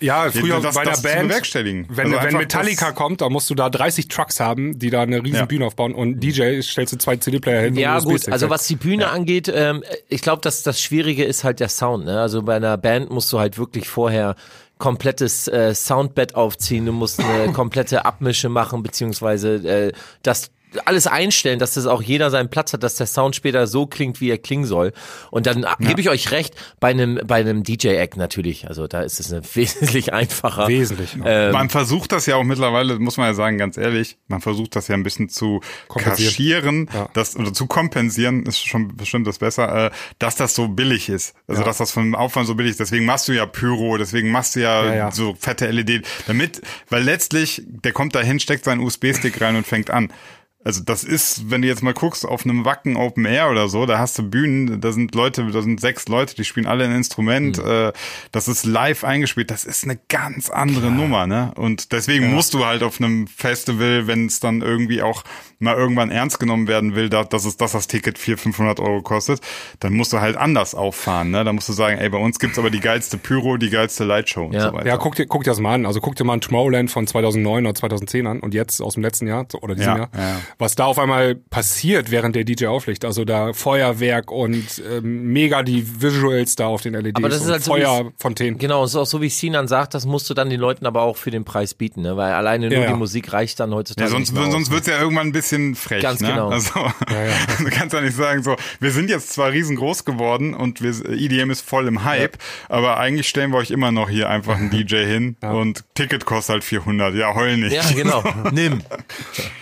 Ja, früher das, bei der Band, wenn, also wenn Metallica kommt, da musst du da 30 Trucks haben, die da eine riesen ja. Bühne aufbauen und DJ stellst du zwei CD-Player hin. Ja gut, also was die Bühne ja. angeht, ähm, ich glaube, dass das Schwierige ist halt der Sound. Ne? Also bei einer Band musst du halt wirklich vorher komplettes äh, Soundbed aufziehen, du musst eine komplette Abmische machen, beziehungsweise äh, das alles einstellen, dass das auch jeder seinen Platz hat, dass der Sound später so klingt, wie er klingen soll. Und dann ja. gebe ich euch recht, bei einem, bei einem DJ-Act natürlich. Also da ist es wesentlich einfacher. Wesentlich. Ähm, man versucht das ja auch mittlerweile, muss man ja sagen, ganz ehrlich, man versucht das ja ein bisschen zu kaschieren, ja. das, oder zu kompensieren, ist schon bestimmt das besser, äh, dass das so billig ist. Also ja. dass das vom Aufwand so billig ist. Deswegen machst du ja Pyro, deswegen machst du ja, so fette LED, damit, weil letztlich, der kommt dahin, steckt seinen USB-Stick rein und fängt an. Also das ist, wenn du jetzt mal guckst, auf einem Wacken Open Air oder so, da hast du Bühnen, da sind Leute, da sind sechs Leute, die spielen alle ein Instrument, mhm. äh, das ist live eingespielt, das ist eine ganz andere Klar. Nummer, ne? Und deswegen ja. musst du halt auf einem Festival, wenn es dann irgendwie auch mal irgendwann ernst genommen werden will, dass, es, dass das Ticket 400, 500 Euro kostet, dann musst du halt anders auffahren, ne? Da musst du sagen, ey, bei uns gibt's aber die geilste Pyro, die geilste Lightshow und ja. so weiter. Ja, guck dir, guck dir das mal an. Also guck dir mal ein Tomorrowland von 2009 oder 2010 an und jetzt aus dem letzten Jahr oder diesem ja, Jahr. Ja was da auf einmal passiert, während der DJ auflegt. Also da Feuerwerk und äh, mega die Visuals da auf den LEDs aber das ist halt Feuerfontänen. So genau, ist auch so wie Sinan sagt, das musst du dann den Leuten aber auch für den Preis bieten, ne? weil alleine nur ja, ja. die Musik reicht dann heutzutage. Ja, sonst sonst wird's ja irgendwann ein bisschen frech. Ganz ne? genau. Also ja, du kannst ja nicht sagen so, wir sind jetzt zwar riesengroß geworden und wir, EDM ist voll im Hype, aber eigentlich stellen wir euch immer noch hier einfach einen DJ hin und Ticket kostet halt 400. Ja, heul nicht. Ja, genau. Nimm.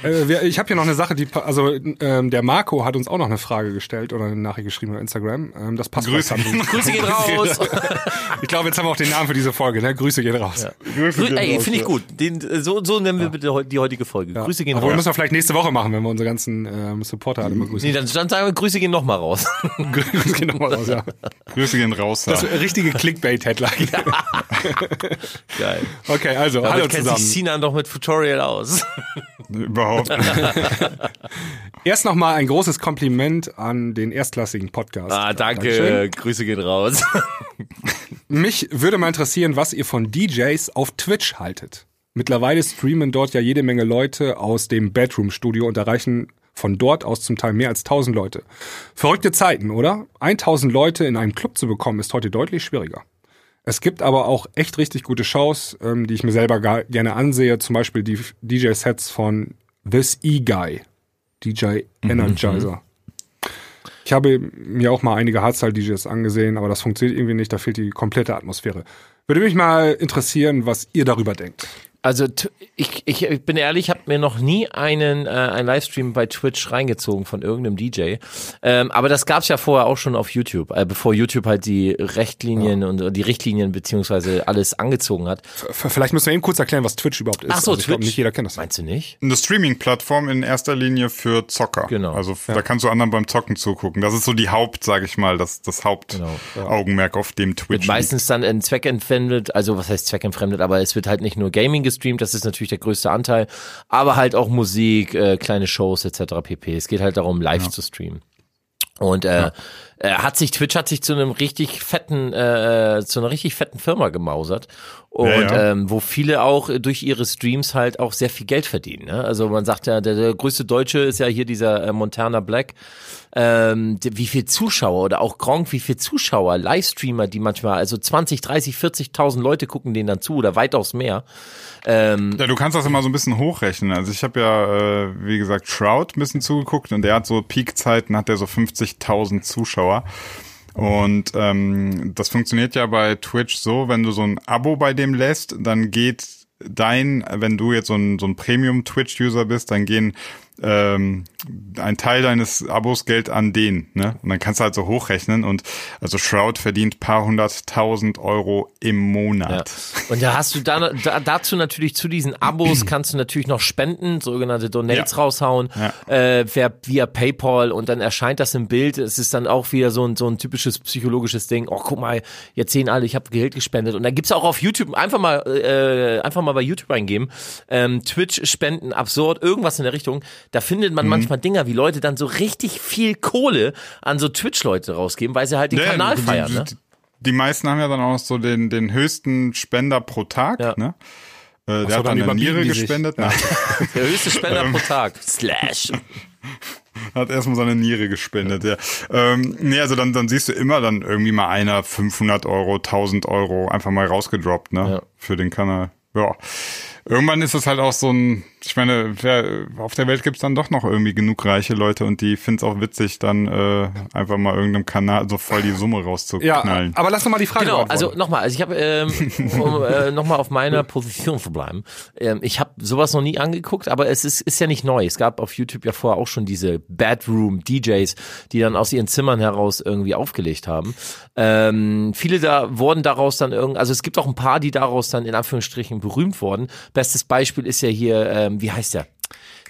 Äh, ich habe hier noch eine Sache, die also ähm, der Marco hat uns auch noch eine Frage gestellt oder eine Nachricht geschrieben auf Instagram. Ähm, das passt. Grüße, Grüße gehen raus. ich glaube, jetzt haben wir auch den Namen für diese Folge. Ne? Grüße gehen raus. Ja. Grüße gehen Ey, finde ich gut. Den, so, so nennen wir bitte die heutige Folge. Ja. Grüße gehen Aber raus. müssen wir vielleicht nächste Woche machen, wenn wir unsere ganzen ähm, Supporter alle mal grüßen. Nee, dann, dann sagen wir, Grüße gehen nochmal raus. Grüße gehen nochmal raus, ja. Grüße gehen raus. Das ist eine richtige Clickbait-Headline. Geil. Okay, also, Damit hallo kennt zusammen. sich Sinan doch mit Tutorial aus. Überhaupt nicht. Erst nochmal ein großes Kompliment an den erstklassigen Podcast. Ah, danke. Dankeschön. Grüße gehen raus. Mich würde mal interessieren, was ihr von DJs auf Twitch haltet. Mittlerweile streamen dort ja jede Menge Leute aus dem Bedroom-Studio und erreichen von dort aus zum Teil mehr als 1000 Leute. Verrückte Zeiten, oder? 1000 Leute in einem Club zu bekommen, ist heute deutlich schwieriger. Es gibt aber auch echt richtig gute Shows, ähm, die ich mir selber gerne ansehe. Zum Beispiel die DJ-Sets von This E-Guy, DJ mhm, Energizer. Mhm. Ich habe mir auch mal einige Hardstyle-DJs angesehen, aber das funktioniert irgendwie nicht, da fehlt die komplette Atmosphäre. Würde mich mal interessieren, was ihr darüber denkt. Also ich, ich, ich bin ehrlich, ich habe mir noch nie einen, äh, einen Livestream bei Twitch reingezogen von irgendeinem DJ. Ähm, aber das gab's ja vorher auch schon auf YouTube, äh, bevor YouTube halt die Rechtlinien ja. und die Richtlinien beziehungsweise alles angezogen hat. Vielleicht müssen wir eben kurz erklären, was Twitch überhaupt ist. Ach so, also Twitch. Glaub, nicht jeder kennt das. Meinst du nicht? Eine Streaming-Plattform in erster Linie für Zocker. Genau. Also ja. da kannst du anderen beim Zocken zugucken. Das ist so die Haupt, sage ich mal, das, das Hauptaugenmerk genau. ja. auf dem Twitch. Wird meistens dann in zweckentfremdet, also was heißt zweckentfremdet, aber es wird halt nicht nur Gaming gestreamt, das ist natürlich der größte Anteil, aber halt auch Musik, äh, kleine Shows etc. pp. Es geht halt darum, live ja. zu streamen. Und äh, ja. Äh, hat sich Twitch hat sich zu einem richtig fetten, äh, zu einer richtig fetten Firma gemausert und ja, ja. Ähm, wo viele auch durch ihre Streams halt auch sehr viel Geld verdienen. Ne? Also man sagt ja, der, der größte Deutsche ist ja hier dieser äh, Montana Black. Ähm, wie viel Zuschauer oder auch Gronk, wie viel Zuschauer, Livestreamer, die manchmal, also 20, 30, 40.000 Leute gucken denen dann zu oder weitaus mehr. Ähm, ja, du kannst das immer so ein bisschen hochrechnen. Also ich habe ja, äh, wie gesagt, Shroud ein bisschen zugeguckt und der hat so Peakzeiten, hat der so 50.000 Zuschauer. Und ähm, das funktioniert ja bei Twitch so, wenn du so ein Abo bei dem lässt, dann geht dein, wenn du jetzt so ein, so ein Premium-Twitch-User bist, dann gehen ähm, ein Teil deines Abos Geld an den, ne? Und dann kannst du halt so hochrechnen und also Shroud verdient paar hunderttausend Euro im Monat. Ja. Und da hast du da, da, dazu natürlich zu diesen Abos kannst du natürlich noch spenden, sogenannte Donates ja. raushauen, ja. äh, via, via PayPal und dann erscheint das im Bild. Es ist dann auch wieder so ein, so ein typisches psychologisches Ding. Oh, guck mal, jetzt sehen alle, ich habe Geld gespendet. Und dann gibt's auch auf YouTube einfach mal äh, einfach mal bei YouTube eingeben, ähm, Twitch spenden absurd irgendwas in der Richtung da findet man mhm. manchmal Dinger, wie Leute dann so richtig viel Kohle an so Twitch-Leute rausgeben, weil sie halt den ja, Kanal feiern. Die, ne? die meisten haben ja dann auch so den, den höchsten Spender pro Tag, ja. ne? Äh, der hat dann eine Niere gespendet. Ja. Der höchste Spender pro Tag. Slash. Hat erstmal seine Niere gespendet, ja. Ähm, nee, also dann, dann siehst du immer dann irgendwie mal einer 500 Euro, 1000 Euro einfach mal rausgedroppt, ne? Ja. Für den Kanal. Ja irgendwann ist es halt auch so ein, ich meine, wer, auf der Welt gibt's dann doch noch irgendwie genug reiche Leute und die finden's auch witzig, dann äh, einfach mal irgendeinem Kanal so voll die Summe rauszuknallen. Ja, aber lass doch mal die Frage Genau, also nochmal, also ich habe, ähm, um äh, nochmal auf meiner Position zu bleiben, ähm, ich habe sowas noch nie angeguckt, aber es ist, ist ja nicht neu. Es gab auf YouTube ja vorher auch schon diese Bedroom-DJs, die dann aus ihren Zimmern heraus irgendwie aufgelegt haben. Ähm, viele da wurden daraus dann irgendwie, also es gibt auch ein paar, die daraus dann in Anführungsstrichen berühmt wurden. Bestes Beispiel ist ja hier, ähm, wie heißt der?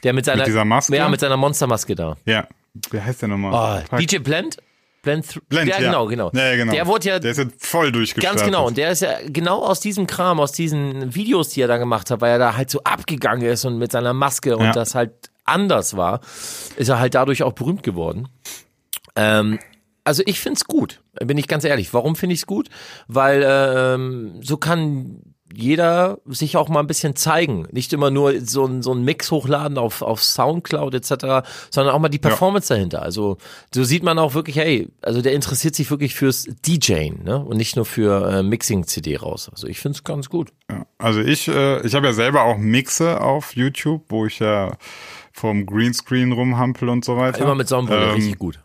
Der mit seiner, mit dieser Maske? Ja, mit seiner Monstermaske da. Ja. Wie heißt der nochmal? Oh, DJ Blend? Blend, Blend ja, genau, genau. Ja, genau. Der wurde ja, der ist ja voll durchgestartet. Ganz genau. Und der ist ja genau aus diesem Kram, aus diesen Videos, die er da gemacht hat, weil er da halt so abgegangen ist und mit seiner Maske und ja. das halt anders war, ist er halt dadurch auch berühmt geworden. Ähm, also ich find's gut, bin ich ganz ehrlich. Warum finde ich's gut? Weil ähm, so kann jeder sich auch mal ein bisschen zeigen. Nicht immer nur so ein, so ein Mix hochladen auf, auf Soundcloud etc., sondern auch mal die Performance ja. dahinter. Also so sieht man auch wirklich, hey, also der interessiert sich wirklich fürs DJing ne? und nicht nur für äh, Mixing-CD raus. Also ich finde es ganz gut. Ja, also ich, äh, ich habe ja selber auch Mixe auf YouTube, wo ich ja vom Greenscreen rumhampel und so weiter. Immer mit Sonnenbrille, ähm, richtig gut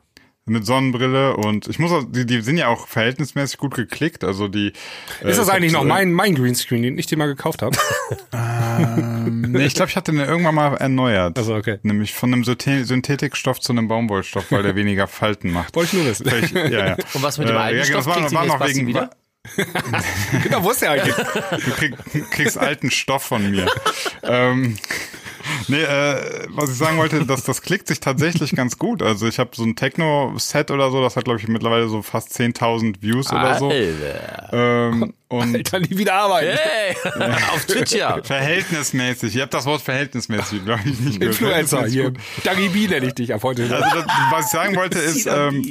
mit Sonnenbrille und ich muss auch, die, die sind ja auch verhältnismäßig gut geklickt, also die. Ist das äh, eigentlich noch mein, mein Greenscreen, den ich dir mal gekauft habe? ähm, nee, ich glaube, ich hatte den irgendwann mal erneuert. Also okay. Nämlich von einem Synthetikstoff zu einem Baumwollstoff, weil der weniger Falten macht. Wollte ich nur wissen. Ich, ja, ja. Und was mit dem äh, alten ja, Stoff das war, war noch wegen, wieder? genau, wo ist der eigentlich? Du krieg, kriegst alten Stoff von mir. ähm, Nee, äh, was ich sagen wollte, dass das klickt sich tatsächlich ganz gut. Also ich habe so ein Techno-Set oder so, das hat glaube ich mittlerweile so fast 10.000 Views oder so. Ähm, und Alter, nie wieder arbeiten. Hey, auf Twitch ja. Verhältnismäßig. Ihr habt das Wort verhältnismäßig, glaube ich, nicht gehört. Influencer hier. Dagi B nenne ich dich ab heute. Also das, was ich sagen wollte ist, ähm,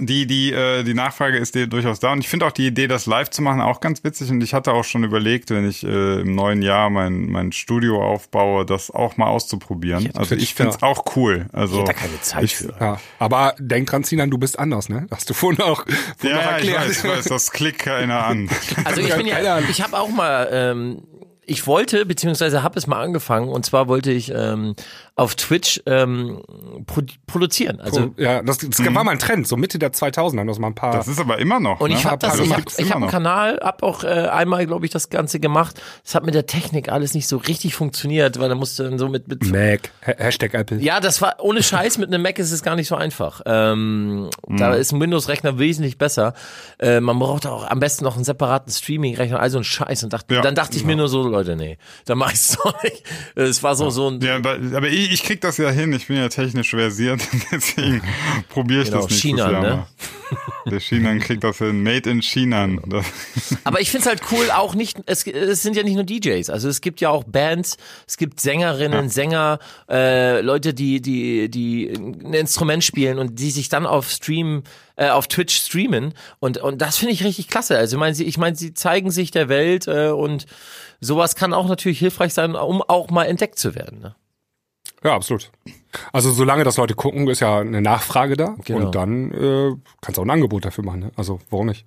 die, die, äh, die Nachfrage ist dir durchaus da. Und ich finde auch die Idee, das live zu machen, auch ganz witzig. Und ich hatte auch schon überlegt, wenn ich äh, im neuen Jahr mein, mein Studio aufbaue, das auch mal auszuprobieren. Ich also ich finde es ja. auch cool. Also ich hätte da keine Zeit ich, für. Ja. Aber denk dran, Sinan, du bist anders, ne? Hast du vorhin auch vorhin ja, auch erklärt. Ich weiß, ich weiß, das klickt keiner an. Also ich bin ja, ich habe auch mal ähm, ich wollte, beziehungsweise habe es mal angefangen, und zwar wollte ich ähm, auf Twitch ähm, pro produzieren. Also ja, das, das war mal ein Trend, so Mitte der 2000er, das mal ein paar. Das ist aber immer noch. Und ne? ich habe das, Also ich habe hab einen. Kanal, hab auch äh, einmal, glaube ich, das Ganze gemacht. Es hat mit der Technik alles nicht so richtig funktioniert, weil da musste dann so mit, mit Mac, Ha- Hashtag Apple. ja, das war ohne Scheiß mit einem Mac ist es gar nicht so einfach. Ähm, Da ist ein Windows-Rechner wesentlich besser. Äh, man braucht auch am besten noch einen separaten Streaming-Rechner, also ein Scheiß. Und dachte, Ja. dann dachte ich mir nur so, Leute, nee, da mach ich's doch nicht. Es war so so ein Ja, aber, aber ich, ich krieg das ja hin, ich bin ja technisch versiert, deswegen probiere ich Genau, das nächstes China, Jahr ne? mal. Der China kriegt das hin, made in China. Das, Aber ich find's halt cool, auch nicht, es, es sind ja nicht nur DJs, also es gibt ja auch Bands, es gibt Sängerinnen, Sänger, äh, Leute, die, die, die ein Instrument spielen und die sich dann auf Stream, äh, auf Twitch streamen und, und das finde ich richtig klasse. Also ich meine, sie, ich meine, sie zeigen sich der Welt äh, und sowas kann auch natürlich hilfreich sein, um auch mal entdeckt zu werden. Ne? Ja, absolut. Also solange das Leute gucken, ist ja eine Nachfrage da Genau. und dann äh, kannst du auch ein Angebot dafür machen. Ne? Also warum nicht?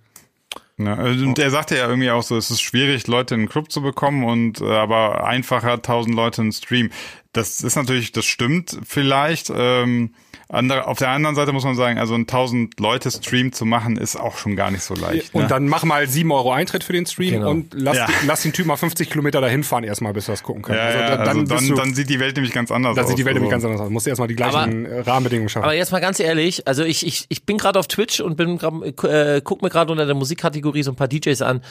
ja, und er sagte ja irgendwie auch so, es ist schwierig, Leute in den Club zu bekommen und äh, aber einfacher tausend Leute in den Stream. Das ist natürlich, das stimmt vielleicht. Ähm, andere, auf der anderen Seite muss man sagen, also ein 1000 Leute Stream zu machen, ist auch schon gar nicht so leicht. Und ne? dann mach mal 7 Euro Eintritt für den Stream Genau. und lass, Ja. lass den Typ mal 50 Kilometer dahin fahren erstmal, bis er das gucken kann. ja, ja, da- also dann, du- dann sieht die Welt nämlich ganz anders dann aus. sieht die Welt nämlich also, ganz anders aus. Musst erstmal die gleichen äh, Rahmenbedingungen schaffen. Aber jetzt mal ganz ehrlich, also ich, ich, ich bin gerade auf Twitch und bin grad, äh, guck mir gerade unter der Musikkategorie so ein paar DJs an.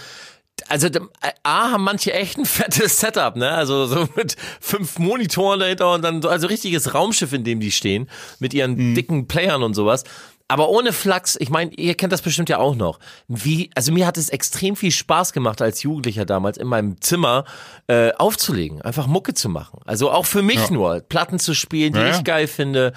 Also dem- A haben manche echt ein fettes Setup, ne? Also so mit fünf Monitoren dahinter und dann so also richtiges Raumschiff, in dem die stehen, mit ihren dicken Playern und sowas. Aber ohne Flachs, ich meine, ihr kennt das bestimmt ja auch noch. Wie, also mir hat es extrem viel Spaß gemacht als Jugendlicher damals in meinem Zimmer äh, aufzulegen, einfach Mucke zu machen. Also auch für mich nur, Platten zu spielen, die Ja, ja. ich geil finde.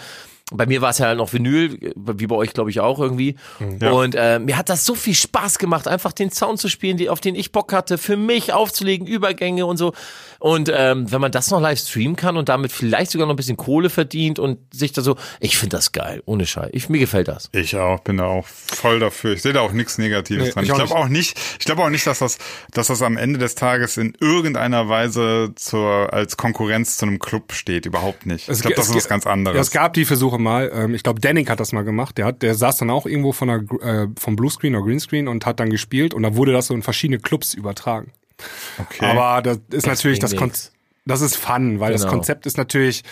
Bei mir war es ja halt noch Vinyl, wie bei euch glaube ich auch irgendwie. Und äh, mir hat das so viel Spaß gemacht, einfach den Sound zu spielen, die, auf den ich Bock hatte, für mich aufzulegen, Übergänge und so. Und ähm, wenn man das noch live streamen kann und damit vielleicht sogar noch ein bisschen Kohle verdient und sich da so, ich finde das geil, ohne Scheiß. Ich, mir gefällt das. Ich auch, bin da auch voll dafür. Ich sehe da auch nichts Negatives Nee, dran. ich Ich glaube auch nicht, ich glaube auch nicht, dass das, dass das am Ende des Tages in irgendeiner Weise zur, als Konkurrenz zu einem Club steht. Überhaupt nicht. Ich glaube, das ist was ganz Ja, anderes. es gab die Versuche mal. Ähm, ich glaube, Danik hat das mal gemacht. Der hat, der saß dann auch irgendwo von der, Gr- äh, vom Bluescreen oder Greenscreen und hat dann gespielt und da wurde das so in verschiedene Clubs übertragen. okay. Aber das ist natürlich das bringt Kon nichts. das ist Fun, weil das Genau. Konzept ist natürlich,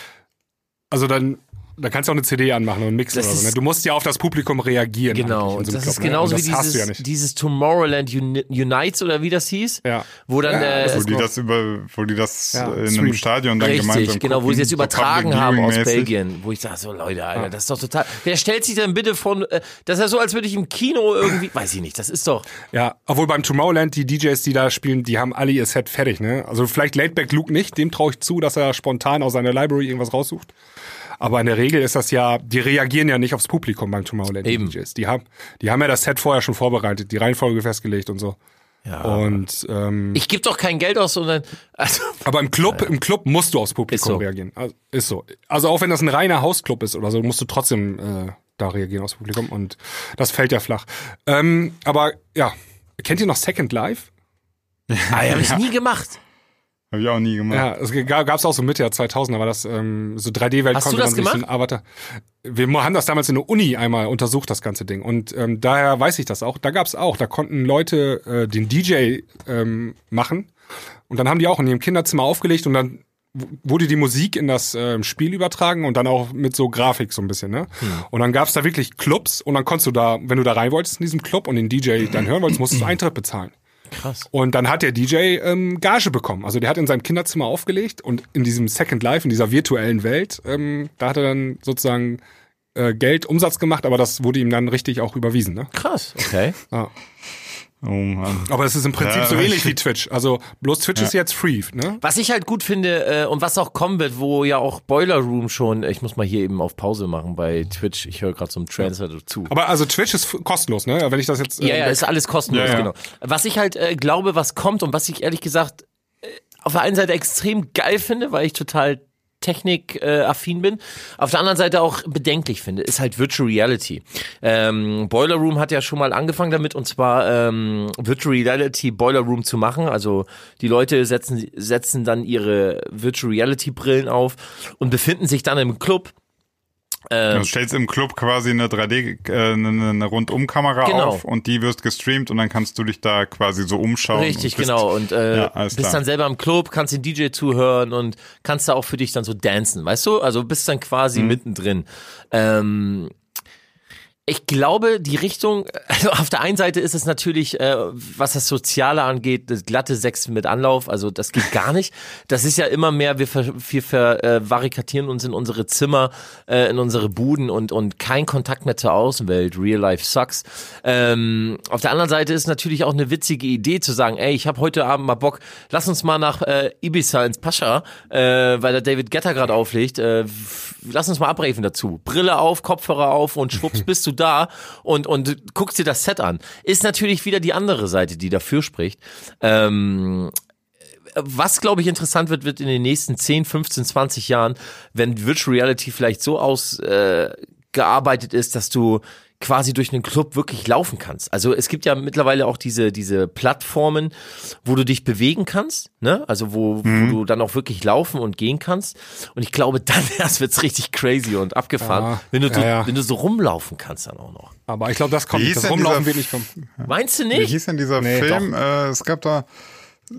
also dann, da kannst du auch eine CD anmachen und mixen Das oder so. Ne? Du musst ja auf das Publikum reagieren. Genau, so das Club, ist ne? genauso Und wie das hast du ja dieses, nicht. dieses Tomorrowland Uni Unites oder wie das hieß. Ja. Wo dann Ja, äh, wo die das über, wo die das Ja, äh, in einem streamen. Stadion dann gemeinsam Richtig, genau, wo gucken, sie jetzt so übertragen Public haben aus. Belgien, wo ich sage, so Leute, Alter, das ist doch total. Wer stellt sich denn bitte von, äh, das ist ja so, als würde ich im Kino irgendwie, weiß ich nicht, das ist doch. Ja, obwohl beim Tomorrowland die DJs, die da spielen, die haben alle ihr Set fertig, ne? Also vielleicht Laidback Luke nicht, dem traue ich zu, dass er spontan aus seiner Library irgendwas raussucht. Aber in der Regel ist das ja, die reagieren ja nicht aufs Publikum beim Tomorrowland Eben. die DJs. Die haben, die haben ja das Set vorher schon vorbereitet, die Reihenfolge festgelegt und so. Ja. Und ähm, Ich gebe doch kein Geld aus, sondern, also, aber im Club, im Club musst du aufs Publikum Ist so. reagieren. Also, ist so. Also auch wenn das ein reiner Hausclub ist oder so, musst du trotzdem äh, da reagieren aufs Publikum und das fällt ja flach. Ähm, aber ja, kennt ihr noch Second Life? ah, habe ich nie gemacht. Habe ich auch nie gemacht. Ja, es gab es auch so Mitte der 2000er, war das ähm, so 3D-Welt Hast du konnte das so gemacht? ein Avatar. Wir haben das damals in der Uni einmal untersucht, das ganze Ding. Und ähm, daher weiß ich das auch. Da gab es auch, da konnten Leute äh, den DJ ähm, machen. Und dann haben die auch in ihrem Kinderzimmer aufgelegt und dann wurde die Musik in das ähm, Spiel übertragen und dann auch mit so Grafik so ein bisschen, ne? Hm. Und dann gab es da wirklich Clubs und dann konntest du da, wenn du da rein wolltest in diesem Club und den DJ dann hören wolltest, musstest du Eintritt bezahlen. Krass. Und dann hat der DJ ähm, Gage bekommen. Also der hat in seinem Kinderzimmer aufgelegt und in diesem Second Life, in dieser virtuellen Welt, ähm, da hat er dann sozusagen äh, Geld, Umsatz gemacht, aber das wurde ihm dann richtig auch überwiesen. Ne? Krass, okay. Ja. Oh Mann. Aber es ist im Prinzip Ja, so ähnlich wie Twitch. Also bloß Twitch ist jetzt free. Ne? Was ich halt gut finde äh, und was auch kommen wird, wo ja auch Boiler Room schon, ich muss mal hier eben auf Pause machen bei Twitch, ich höre gerade so einen Transfer dazu. Aber also Twitch ist kostenlos, ne? Wenn ich das jetzt. äh, Ja, ja, ist alles kostenlos, Ja, ja. genau. Was ich halt äh, glaube, was kommt und was ich ehrlich gesagt äh, auf der einen Seite extrem geil finde, weil ich total technikaffin bin. Auf der anderen Seite auch bedenklich finde, ist halt Virtual Reality. Ähm, Boiler Room hat ja schon mal angefangen damit und zwar ähm, Virtual Reality Boiler Room zu machen. Also die Leute setzen, setzen dann ihre Virtual Reality Brillen auf und befinden sich dann im Club ähm, du stellst im Club quasi eine 3D, äh, eine, eine Rundumkamera genau. auf und die wirst gestreamt und dann kannst du dich da quasi so umschauen. Richtig, und bist, genau. Und äh, ja, bist klar. dann selber im Club, kannst den DJ zuhören und kannst da auch für dich dann so dancen, weißt du? Also bist dann quasi mhm. mittendrin. Ähm, ich glaube, die Richtung, also auf der einen Seite ist es natürlich, äh, was das Soziale angeht, das glatte Sex mit Anlauf, also das geht gar nicht. Das ist ja immer mehr, wir, ver, wir vervarikatieren äh, uns in unsere Zimmer, äh, in unsere Buden und, und kein Kontakt mehr zur Außenwelt. Real life sucks. Ähm, auf der anderen Seite ist natürlich auch eine witzige Idee zu sagen, ey, ich habe heute Abend mal Bock, lass uns mal nach äh, Ibiza ins Pascha, äh, weil der David Getter gerade auflegt, äh, lass uns mal abrefen dazu. Brille auf, Kopfhörer auf und schwupps bist du da und, und guckst dir das Set an. Ist natürlich wieder die andere Seite, die dafür spricht. Ähm, was, glaube ich, interessant wird, wird in den nächsten 10, 15, 20 Jahren, wenn Virtual Reality vielleicht so ausgearbeitet äh, ist, dass du quasi durch einen Club wirklich laufen kannst. Also es gibt ja mittlerweile auch diese, diese Plattformen, wo du dich bewegen kannst, ne? Also wo, mhm. wo du dann auch wirklich laufen und gehen kannst. Und ich glaube, dann erst wird's richtig crazy und abgefahren, ja, wenn du, ja, ja. wenn du so rumlaufen kannst dann auch noch. Aber ich glaube, das kommt, das Rumlaufen wird nicht kommen. Meinst du nicht? Wie hieß denn dieser nee, Film? Äh, es gab da, äh,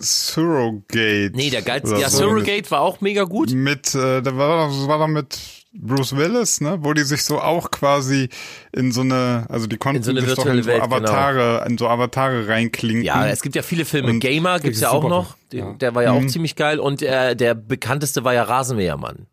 Surrogate. Nee, der geilste. Ja, so. Surrogate war auch mega gut. Mit, äh, da war, das war doch mit Bruce Willis, ne, wo die sich so auch quasi in so eine, also die konnten so sich doch in so Welt, Avatare, genau. in so Avatare reinklinken. Ja, es gibt ja viele Filme. Und Gamer gibt's ja auch noch. Ja. Der war ja mhm. auch ziemlich geil. Und äh, der bekannteste war ja Rasenmähermann.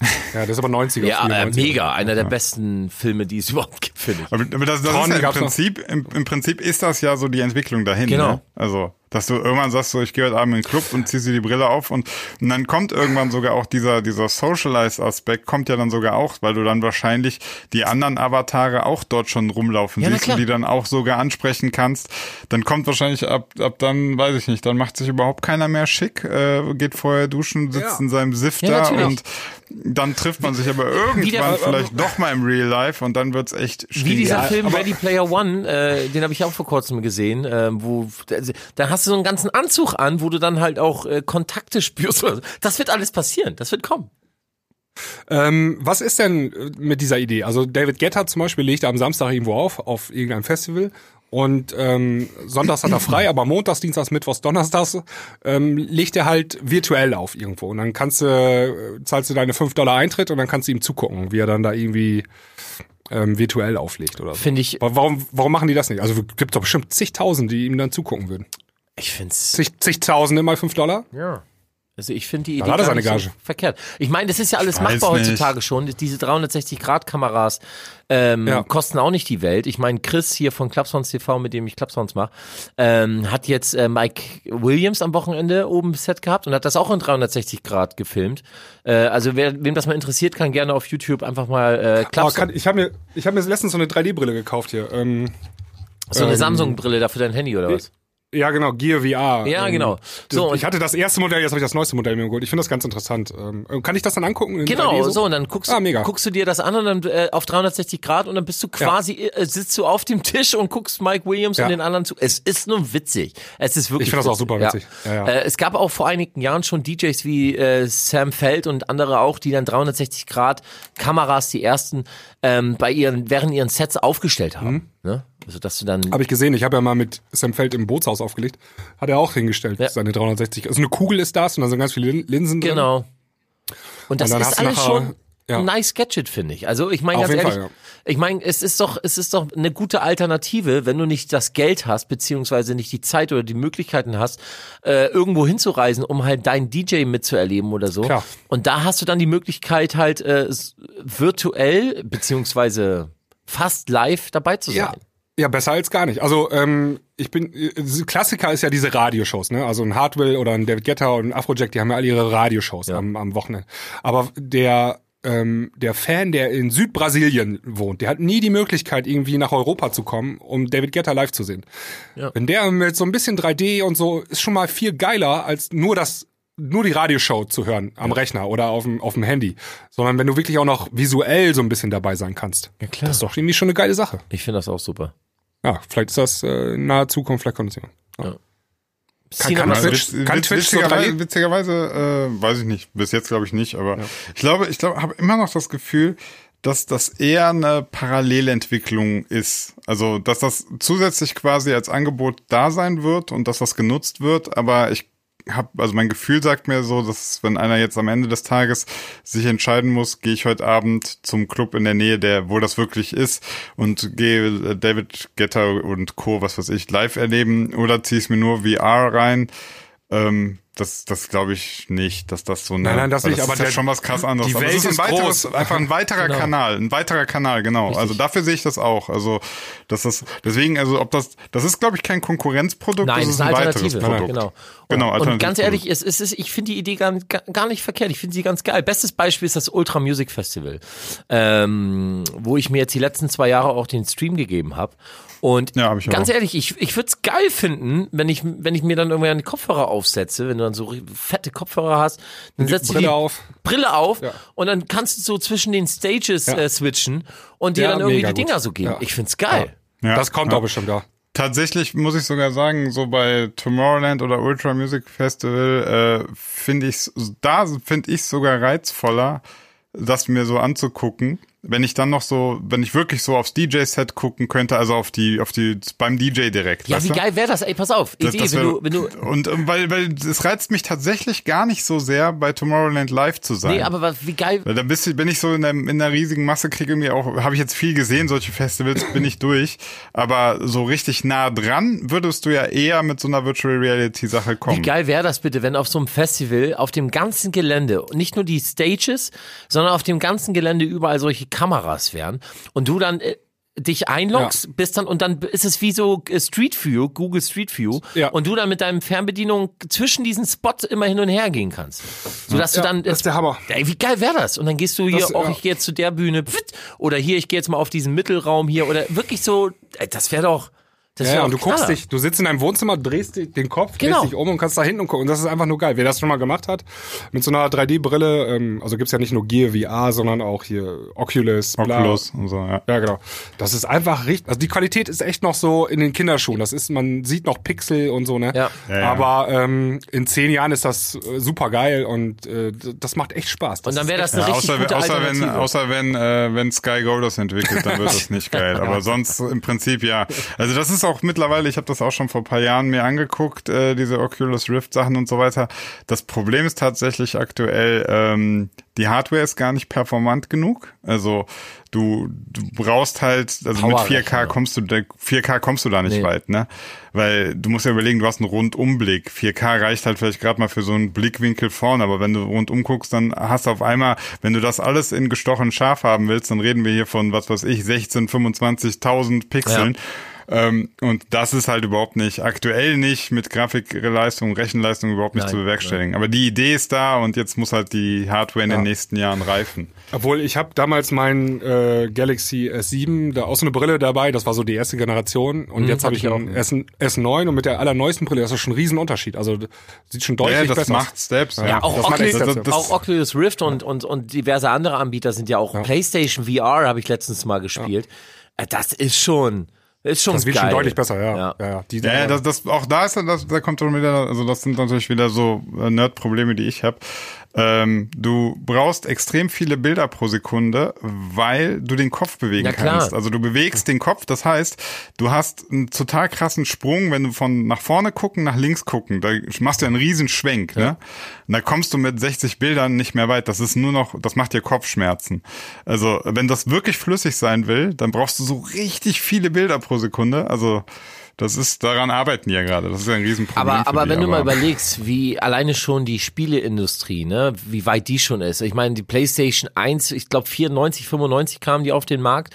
Ja, das ist aber 90er. Ja, äh, mega. Einer der besten Filme, die es überhaupt gibt, finde ich. Aber, aber das, das ist ja im Prinzip, im, im, Prinzip ist das ja so die Entwicklung dahin. Genau. Ne? Also dass du irgendwann sagst, so ich gehe heute Abend in den Club und ziehst dir die Brille auf und, und dann kommt irgendwann sogar auch dieser, dieser Socialize-Aspekt kommt ja dann sogar auch, weil du dann wahrscheinlich die anderen Avatare auch dort schon rumlaufen ja, siehst und die dann auch sogar ansprechen kannst. Dann kommt wahrscheinlich ab, ab dann, weiß ich nicht, dann macht sich überhaupt keiner mehr schick, äh, geht vorher duschen, sitzt ja. in seinem Siff ja, da und dann trifft man sich aber irgendwann der, vielleicht doch mal im Real Life und dann wird's echt schwierig. Wie dieser Film Ready Player One, äh, den habe ich auch vor kurzem gesehen, äh, wo da hast du so einen ganzen Anzug an, wo du dann halt auch äh, Kontakte spürst. Das wird alles passieren, das wird kommen. Ähm, was ist denn äh, mit dieser Idee? Also David Guetta zum Beispiel legt am Samstag irgendwo auf, auf irgendeinem Festival und ähm, sonntags hat er frei, aber montags, dienstags, mittwochs, donnerstags ähm, legt er halt virtuell auf irgendwo. Und dann kannst du, äh, zahlst du deine 5 Dollar Eintritt und dann kannst du ihm zugucken, wie er dann da irgendwie ähm, virtuell auflegt oder so. Finde ich. Warum, warum machen die das nicht? Also gibt doch bestimmt zigtausend, die ihm dann zugucken würden. Ich finde es. Zig, zigtausende mal fünf Dollar? Ja. Also ich finde die Idee gar nicht so verkehrt. Ich meine, das ist ja alles machbar nicht. heutzutage schon. Diese 360-Grad-Kameras ähm, ja. kosten auch nicht die Welt. Ich meine, Chris hier von Clubsounds TV, mit dem ich Clubsounds mache, ähm, hat jetzt äh, Mike Williams am Wochenende oben im Set gehabt und hat das auch in 360 Grad gefilmt. Äh, also wer, wem das mal interessiert, kann gerne auf YouTube einfach mal äh, Clubsounds. Ich habe mir, ich hab mir letztens so eine 3D-Brille gekauft hier. Ähm, so eine ähm, Samsung-Brille da für dein Handy oder was? Ja, genau, Gear VR. Ja, ähm, genau. So, ich hatte das erste Modell, jetzt habe ich das neueste Modell mir geholt. Ich finde das ganz interessant. Ähm, kann ich das dann angucken? Genau, so? so? und dann guckst, ah, mega. guckst du dir das an und dann äh, auf 360 Grad und dann bist du quasi, ja. äh, sitzt du auf dem Tisch und guckst Mike Williams ja. und den anderen zu. Es ist nur witzig. Es ist wirklich Ich finde das auch super witzig. Ja. Ja, äh, es gab auch vor einigen Jahren schon DJs wie äh, Sam Feld und andere auch, die dann 360 Grad Kameras, die ersten, ähm, bei ihren, während ihren Sets aufgestellt haben. Mhm. Ne? Also dass du dann. Habe ich gesehen. Ich habe ja mal mit Sam Feld im Bootshaus aufgelegt. Hat er auch hingestellt. Ja. Seine 360. Also eine Kugel ist das und da sind ganz viele Linsen drin. Genau. Und das und ist alles schon ja. ein nice Gadget, finde ich. Also ich meine ganz ehrlich, Fall, ja. ich meine, es ist doch, es ist doch eine gute Alternative, wenn du nicht das Geld hast, beziehungsweise nicht die Zeit oder die Möglichkeiten hast, äh, irgendwo hinzureisen, um halt deinen DJ mitzuerleben oder so. Klar. Und da hast du dann die Möglichkeit halt äh, virtuell, beziehungsweise fast live dabei zu sein. Ja. Ja, besser als gar nicht. Also ähm, ich bin Klassiker ist ja diese Radioshows, ne? Also ein Hardwell oder ein David Guetta und ein Afrojack, die haben ja alle ihre Radioshows ja. am, am Wochenende. Aber der ähm, der Fan, der in Südbrasilien wohnt, der hat nie die Möglichkeit, irgendwie nach Europa zu kommen, um David Guetta live zu sehen. Ja. Wenn der mit so ein bisschen 3D und so ist schon mal viel geiler als nur das nur die Radioshow zu hören am Rechner oder auf dem, auf dem Handy, sondern wenn du wirklich auch noch visuell so ein bisschen dabei sein kannst. Ja, klar. Das ist doch irgendwie schon eine geile Sache. Ich finde das auch super. Ja, vielleicht ist das äh, in naher Zukunft, vielleicht kommt es ja. ja. Kann, kann, Twitch, witz, kann Twitch witzigerweise, witzigerweise äh, weiß ich nicht, bis jetzt glaube ich nicht, aber ja. ich glaube, ich glaube, habe immer noch das Gefühl, dass das eher eine Parallelentwicklung ist. Also, dass das zusätzlich quasi als Angebot da sein wird und dass das genutzt wird, aber ich habe, also mein Gefühl sagt mir so, dass wenn einer jetzt am Ende des Tages sich entscheiden muss, gehe ich heute Abend zum Club in der Nähe, der, wo das wirklich ist und gehe David Getter und Co., was weiß ich, live erleben oder ziehe ich mir nur VR rein. Ähm, das, das glaube ich nicht, dass das so eine, Nein, nein, das nicht, das aber ist ja schon was krass anderes. Die Welt aber ist, ein weiteres, groß. einfach ein weiterer genau. Kanal, ein weiterer Kanal, genau. Richtig. Also dafür sehe ich das auch. Also, dass das, deswegen, also ob das, das ist glaube ich kein Konkurrenzprodukt, Nein, das ist ein weiteres Produkt. Genau. Genau, und, und ganz ehrlich, es ist, es ist, ich finde die Idee gar, gar nicht verkehrt. Ich finde sie ganz geil. Bestes Beispiel ist das Ultra Music Festival, ähm, wo ich mir jetzt die letzten zwei Jahre auch den Stream gegeben habe. Und ja, ganz auch. ehrlich, ich, ich würde es geil finden, wenn ich, wenn ich mir dann irgendwie einen Kopfhörer aufsetze, wenn du dann so fette Kopfhörer hast, dann setzt du die auf. Brille auf ja. und dann kannst du so zwischen den Stages ja. äh, switchen und dir dann irgendwie die Dinger gut. so geben. Ich find's geil. Das kommt auch bestimmt da. Tatsächlich muss ich sogar sagen, so bei Tomorrowland oder Ultra Music Festival äh, finde ich da finde ich sogar reizvoller, das mir so anzugucken, wenn ich dann noch so, wenn ich wirklich so aufs DJ-Set gucken könnte, also auf die, auf die, beim DJ direkt. Ja, wie du? geil wäre das? Ey, pass auf. Idee, das, das wär, wenn du, wenn du. Und, und weil, weil es reizt mich tatsächlich gar nicht so sehr, bei Tomorrowland live zu sein. Nee, aber was, wie geil. Weil dann bist du, bin ich so in der, in der riesigen Masse, kriege mir auch, habe ich jetzt viel gesehen, solche Festivals bin ich durch. Aber so richtig nah dran würdest du ja eher mit so einer Virtual Reality Sache kommen. Wie geil wäre das bitte, wenn auf so einem Festival, auf dem ganzen Gelände, nicht nur die Stages, sondern auf dem ganzen Gelände überall solche Kameras wären und du dann äh, dich einloggst, ja. bist dann und dann ist es wie so äh, Street View, Google Street View ja. und du dann mit deinem Fernbedienung zwischen diesen Spots immer hin und her gehen kannst. So dass ja, du dann das ist der Hammer. Ey, wie geil wäre das? Und dann gehst du hier das, auch ich gehe jetzt zu der Bühne oder hier ich gehe jetzt mal auf diesen Mittelraum hier oder wirklich so ey, das wäre doch das ja, ja und du guckst dich, du sitzt in deinem Wohnzimmer, drehst den Kopf, genau. drehst dich um und kannst da hinten gucken. Und das ist einfach nur geil. Wer das schon mal gemacht hat, mit so einer 3D-Brille, ähm, also gibt's ja nicht nur Gear VR, sondern auch hier Oculus, bla. Oculus und so, ja. Ja, genau. Das ist einfach richtig, also die Qualität ist echt noch so in den Kinderschuhen. Das ist, man sieht noch Pixel und so, ne? Ja. ja, ja. Aber ähm, in zehn Jahren ist das äh, super geil und äh, das macht echt Spaß. Das und dann wäre das eine ja, richtig außer, gute außer wenn, außer wenn, äh, wenn Sky Go das entwickelt, dann wird das nicht geil. Aber sonst im Prinzip ja. Also das ist auch mittlerweile, ich habe das auch schon vor paar Jahren mir angeguckt, äh, diese Oculus Rift Sachen und so weiter. Das Problem ist tatsächlich aktuell, ähm, die Hardware ist gar nicht performant genug. Also du, du brauchst halt, also mit 4K kommst du, 4K kommst du da nicht nee. weit, ne? Weil du musst ja überlegen, du hast einen Rundumblick. 4K reicht halt vielleicht gerade mal für so einen Blickwinkel vorne, aber wenn du rundum guckst, dann hast du auf einmal, wenn du das alles in gestochen scharf haben willst, dann reden wir hier von, was weiß ich, 16, 25.000 Pixeln. Ja. Ähm, und das ist halt überhaupt nicht, aktuell nicht mit Grafikleistung, Rechenleistung überhaupt nicht nein, zu bewerkstelligen. Nein. Aber die Idee ist da und jetzt muss halt die Hardware in ja. den nächsten Jahren reifen. Obwohl ich habe damals mein äh, Galaxy S7, da auch so eine Brille dabei, das war so die erste Generation und mhm, jetzt habe ich ein S, S9 und mit der allerneuesten Brille, das ist schon ein Riesenunterschied. Also sieht schon deutlich ja, das besser macht Steps. Ja, ja auch, das Oculus, macht das, das, auch Oculus Rift und, und, und diverse andere Anbieter sind ja auch ja. PlayStation VR habe ich letztens mal gespielt. Äh, das ist schon ist schon das wird geil. schon deutlich besser, ja. Ja, ja, ja. Die, ja, ja das, das, auch da ist das, da kommt dann wieder, also das sind natürlich wieder so äh, Nerd-Probleme, die ich habe. Ähm, du brauchst extrem viele Bilder pro Sekunde, weil du den Kopf bewegen ja, kannst. Also du bewegst den Kopf, das heißt, du hast einen total krassen Sprung, wenn du von nach vorne gucken, nach links gucken, da machst du einen riesen Schwenk, ja. ne? Und da kommst du mit 60 Bildern nicht mehr weit. Das ist nur noch, das macht dir Kopfschmerzen. Also, wenn das wirklich flüssig sein will, dann brauchst du so richtig viele Bilder pro Sekunde. Also, das ist, daran arbeiten die ja gerade. Das ist ja ein Riesenproblem. Aber, aber die, wenn aber du mal überlegst, wie alleine schon die Spieleindustrie, ne, wie weit die schon ist. Ich meine, die PlayStation 1, ich glaube 94, 95 kamen die auf den Markt.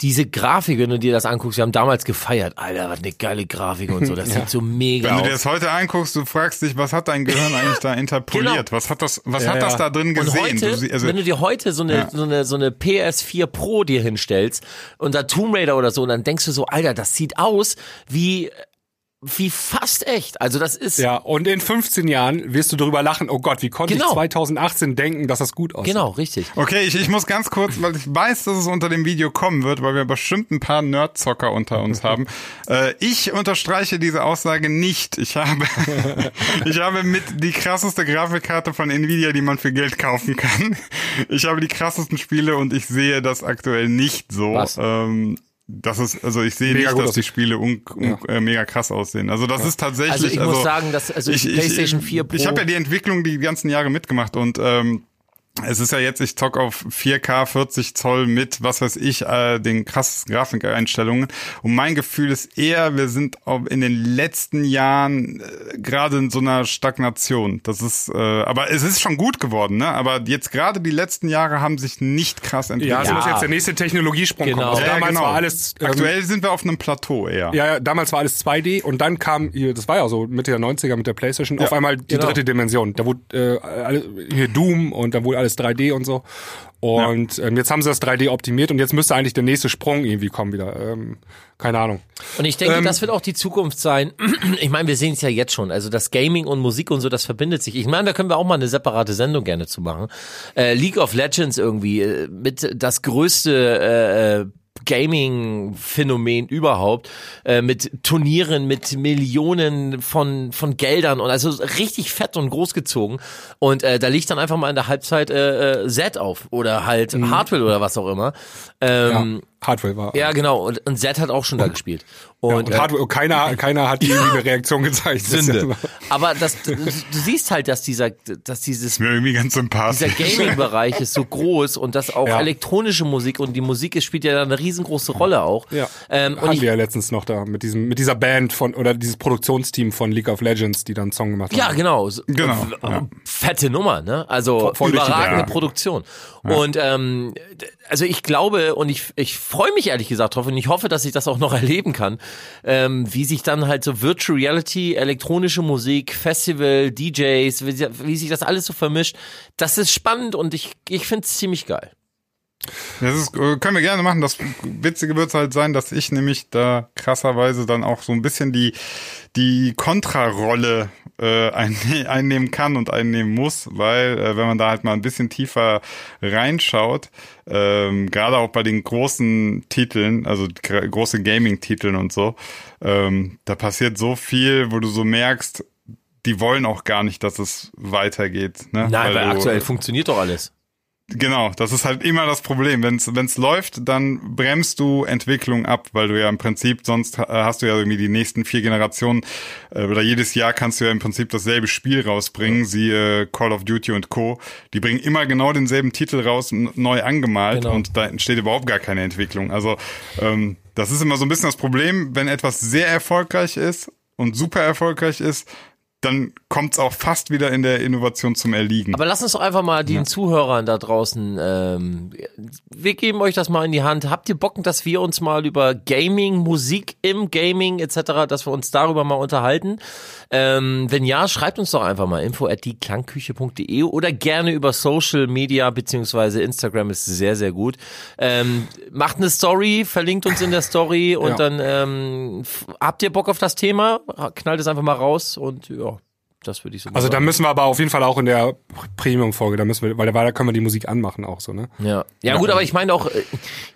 Diese Grafik, wenn du dir das anguckst, wir haben damals gefeiert. Alter, was eine geile Grafik und so. Das ja. sieht so mega aus. Wenn du dir das heute anguckst, du fragst dich, was hat dein Gehirn eigentlich da interpoliert? Genau. Was hat das, was ja, hat das da drin gesehen? Heute, du, also, wenn du dir heute so eine, so eine, so eine PS4 Pro dir hinstellst und da Tomb Raider oder so, und dann denkst du so, Alter, das sieht aus wie wie fast echt. Also das ist. Ja, und in 15 Jahren wirst du darüber lachen, oh Gott, wie konnte genau. ich 2018 denken, dass das gut aussieht. Genau, richtig. Okay, ich, ich muss ganz kurz, weil ich weiß, dass es unter dem Video kommen wird, weil wir bestimmt ein paar Nerdzocker unter uns haben. Äh, ich unterstreiche diese Aussage nicht. Ich habe, ich habe mit die krasseste Grafikkarte von Nvidia, die man für Geld kaufen kann. Ich habe die krassesten Spiele und ich sehe das aktuell nicht so. Was? Ähm, das ist, also ich sehe mega nicht, dass die Spiele un, un, ja. äh, mega krass aussehen. Also das ja. ist tatsächlich. Also ich also, muss sagen, dass also ich, PlayStation 4 Pro. Ich habe ja die Entwicklung die ganzen Jahre mitgemacht und ähm, es ist ja jetzt, ich zock auf 4K 40 Zoll mit, was weiß ich, äh, den krassen Grafikeinstellungen. Und mein Gefühl ist eher, wir sind in den letzten Jahren äh, gerade in so einer Stagnation. Das ist, äh, aber es ist schon gut geworden, ne? Aber jetzt gerade die letzten Jahre haben sich nicht krass entwickelt. Ja, es ja. muss jetzt der nächste Technologiesprung genau. kommen. Also ja, damals genau. war alles. Ähm, Aktuell sind wir auf einem Plateau eher. Ja, ja, damals war alles 2D und dann kam, hier, das war ja so Mitte der 90er mit der Playstation, ja, auf einmal die genau. dritte Dimension. Da wurde äh, hier Doom und da wurde alles 3D und so. Und ja. ähm, jetzt haben sie das 3D optimiert und jetzt müsste eigentlich der nächste Sprung irgendwie kommen wieder. Ähm, keine Ahnung. Und ich denke, ähm, das wird auch die Zukunft sein. Ich meine, wir sehen es ja jetzt schon. Also das Gaming und Musik und so, das verbindet sich. Ich meine, da können wir auch mal eine separate Sendung gerne zu machen. Äh, League of Legends irgendwie äh, mit das größte äh, äh Gaming-Phänomen überhaupt, äh, mit Turnieren, mit Millionen von, von Geldern und also richtig fett und großgezogen. Und äh, da liegt dann einfach mal in der Halbzeit äh, äh Z auf oder halt mhm. Hardware oder was auch immer. Ähm, ja. Hardware war. Ja, genau. Und, und Z hat auch schon da gespielt. Und, ja, und äh, Hardware, keiner, keiner hat irgendwie eine Reaktion gezeigt. Sünde. Aber das, du, du, siehst halt, dass dieser, dass dieses, mir irgendwie ganz sympathisch. dieser Gaming-Bereich ist so groß und dass auch ja. elektronische Musik und die Musik ist, spielt ja da eine riesengroße Rolle auch. Ja. Ähm, Hatten ich, wir ja letztens noch da mit diesem, mit dieser Band von oder dieses Produktionsteam von League of Legends, die dann einen Song gemacht haben. Ja, genau. Genau. Ja. Fette Nummer, ne? Also Voll überragende Produktion. Und ähm, also ich glaube und ich, ich freue mich ehrlich gesagt drauf und ich hoffe, dass ich das auch noch erleben kann, ähm, wie sich dann halt so Virtual Reality, elektronische Musik, Festival, DJs, wie, wie sich das alles so vermischt. Das ist spannend und ich, ich finde es ziemlich geil. Das ist, äh, können wir gerne machen. Das Witzige wird halt sein, dass ich nämlich da krasserweise dann auch so ein bisschen die, die Kontrarolle äh, einnehmen kann und einnehmen muss, weil äh, wenn man da halt mal ein bisschen tiefer reinschaut, ähm, gerade auch bei den großen Titeln, also große Gaming-Titeln und so, ähm, da passiert so viel, wo du so merkst, die wollen auch gar nicht, dass es weitergeht. Ne? Nein, weil, weil du, aktuell funktioniert doch alles. Genau, das ist halt immer das Problem. Wenn es läuft, dann bremst du Entwicklung ab, weil du ja im Prinzip, sonst hast du ja irgendwie die nächsten vier Generationen äh, oder jedes Jahr kannst du ja im Prinzip dasselbe Spiel rausbringen, siehe Call of Duty und Co. Die bringen immer genau denselben Titel raus, neu angemalt genau. und da entsteht überhaupt gar keine Entwicklung. Also ähm, das ist immer so ein bisschen das Problem, wenn etwas sehr erfolgreich ist und super erfolgreich ist, dann kommt es auch fast wieder in der Innovation zum Erliegen. Aber lass uns doch einfach mal den ja. Zuhörern da draußen, ähm, wir geben euch das mal in die Hand. Habt ihr Bock, dass wir uns mal über Gaming, Musik im Gaming etc., dass wir uns darüber mal unterhalten? Ähm, wenn ja, schreibt uns doch einfach mal info at dieklangküche.de oder gerne über Social Media beziehungsweise Instagram ist sehr, sehr gut. Ähm, macht eine Story, verlinkt uns in der Story und ja. dann ähm, habt ihr Bock auf das Thema? Knallt es einfach mal raus und ja. Das würde ich so Also da müssen wir aber auf jeden Fall auch in der Premium-Folge, da müssen wir, weil da können wir die Musik anmachen auch so, ne? Ja. Ja, gut, aber ich meine auch, äh,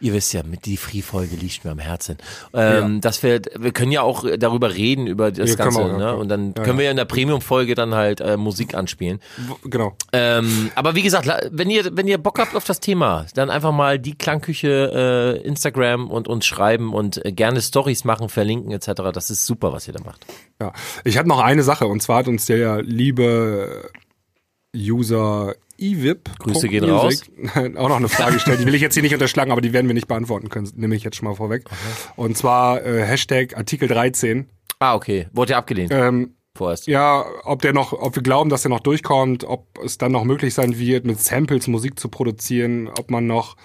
ihr wisst ja, mit die Free-Folge liegt mir am Herzen. Ähm, ja. Dass wir, wir können ja auch darüber reden, über das ja, Ganze, auch, ne? Und dann können wir ja in der Premium-Folge dann halt äh, Musik anspielen. Genau. Ähm, aber wie gesagt, wenn ihr, wenn ihr Bock habt auf das Thema, dann einfach mal die Klangküche äh, Instagram und uns schreiben und äh, gerne Stories machen, verlinken etc. Das ist super, was ihr da macht. Ja. Ich hatte noch eine Sache und zwar hat uns der liebe User eVip. Grüße gehen raus. auch noch eine Frage gestellt. Die will ich jetzt hier nicht unterschlagen, aber die werden wir nicht beantworten können. Nehme ich jetzt schon mal vorweg. Okay. Und zwar äh, Hashtag Artikel 13. Ah, okay. Wurde ja abgelehnt. Ähm, Vorerst. Ja, ob der noch, ob wir glauben, dass der noch durchkommt, ob es dann noch möglich sein wird, mit Samples Musik zu produzieren, ob man noch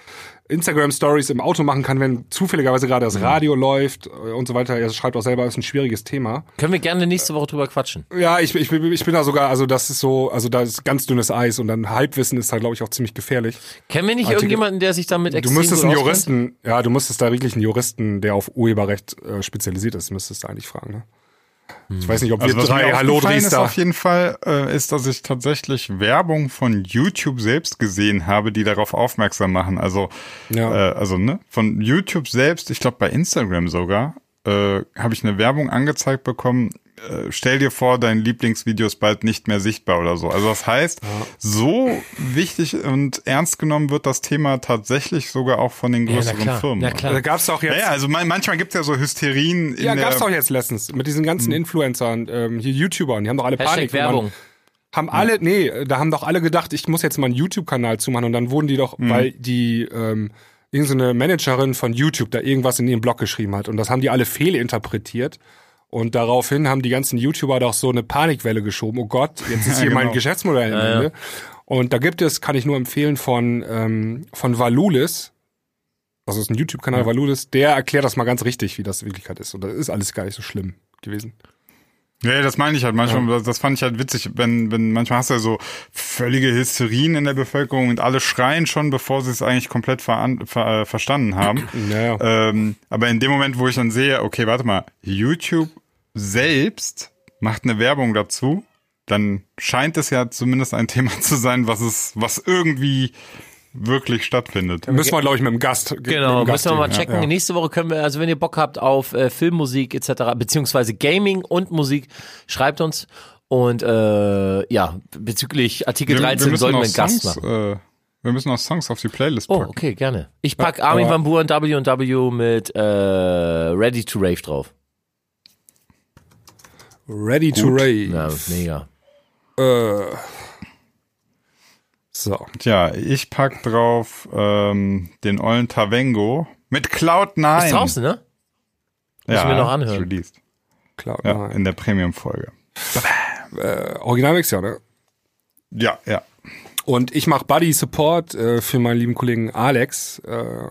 Instagram Stories im Auto machen kann, wenn zufälligerweise gerade das mhm. Radio mhm. läuft äh, und so weiter. Er schreibt auch selber, ist ein schwieriges Thema. Können wir gerne nächste Woche drüber quatschen. Ja, ich, ich, ich bin da sogar, also das ist so, also da ist ganz dünnes Eis und dann Halbwissen ist da, glaube ich, auch ziemlich gefährlich. Kennen wir nicht Artikel, irgendjemanden, der sich damit extrem Du müsstest einen Juristen, ja, du müsstest da wirklich einen Juristen, der auf Urheberrecht äh, spezialisiert ist, müsstest du eigentlich fragen, ne? Ich weiß nicht, ob Also wir drei Hallo da. auf jeden Fall, äh, ist, dass ich tatsächlich Werbung von YouTube selbst gesehen habe, die darauf aufmerksam machen. Also, Ja. äh, also ne, von YouTube selbst, ich glaube bei Instagram sogar, äh, habe ich eine Werbung angezeigt bekommen. Äh, stell dir vor, dein Lieblingsvideo ist bald nicht mehr sichtbar oder so. Also das heißt, so wichtig und ernst genommen wird das Thema tatsächlich sogar auch von den Ja, na größeren klar. Firmen. Na klar. Da gab's doch jetzt. Ja, ja, also man, manchmal gibt's ja so Hysterien in Ja, der gab's doch jetzt letztens mit diesen ganzen Influencern, ähm, hier YouTubern, die haben doch alle Hashtag Panik. Werbung. Haben alle, nee, da haben doch alle gedacht, ich muss jetzt mal einen YouTube-Kanal zumachen und dann wurden die doch, weil die ähm, irgendeine Managerin von YouTube da irgendwas in ihrem Blog geschrieben hat und das haben die alle fehlinterpretiert und daraufhin haben die ganzen YouTuber doch so eine Panikwelle geschoben. Oh Gott, jetzt ist Ja, hier mein genau. Geschäftsmodell am Ende. Und da gibt es, kann ich nur empfehlen, von, ähm, von Valulis, also ist ein YouTube-Kanal Valulis, der erklärt das mal ganz richtig, wie das in Wirklichkeit ist. Und das ist alles gar nicht so schlimm gewesen. Ja, das meine ich halt manchmal, das, das fand ich halt witzig, wenn, wenn manchmal hast du ja so völlige Hysterien in der Bevölkerung und alle schreien schon, bevor sie es eigentlich komplett ver, äh, verstanden haben. Naja. Ähm, aber in dem Moment, wo ich dann sehe, okay, warte mal, YouTube selbst macht eine Werbung dazu, dann scheint es ja zumindest ein Thema zu sein, was es, was irgendwie wirklich stattfindet. Müssen wir, glaube ich, mit dem Gast. Genau, dem müssen wir mal Gast checken. ja. Nächste Woche können wir, also wenn ihr Bock habt auf äh, Filmmusik etc., beziehungsweise Gaming und Musik, schreibt uns. Und äh, ja, bezüglich Artikel 13 sollten wir einen Gast Songs, machen. äh, wir müssen noch Songs auf die Playlist Oh, packen. okay, gerne. Ich pack Armin aber- van Buuren W&W mit äh, Ready to Rave drauf. Ready to rave. Ja, mega. Äh, so. Tja, ich pack drauf ähm, den ollen Tavengo mit Cloud9. Ist draußen, ne? ja, Müssen wir noch anhören. ist Released. Klar. Ja, nein. in der Premium-Folge. Äh, Originalmix, ja, ne? Ja, ja. Und ich mache Buddy Support äh, für meinen lieben Kollegen Alex. Äh,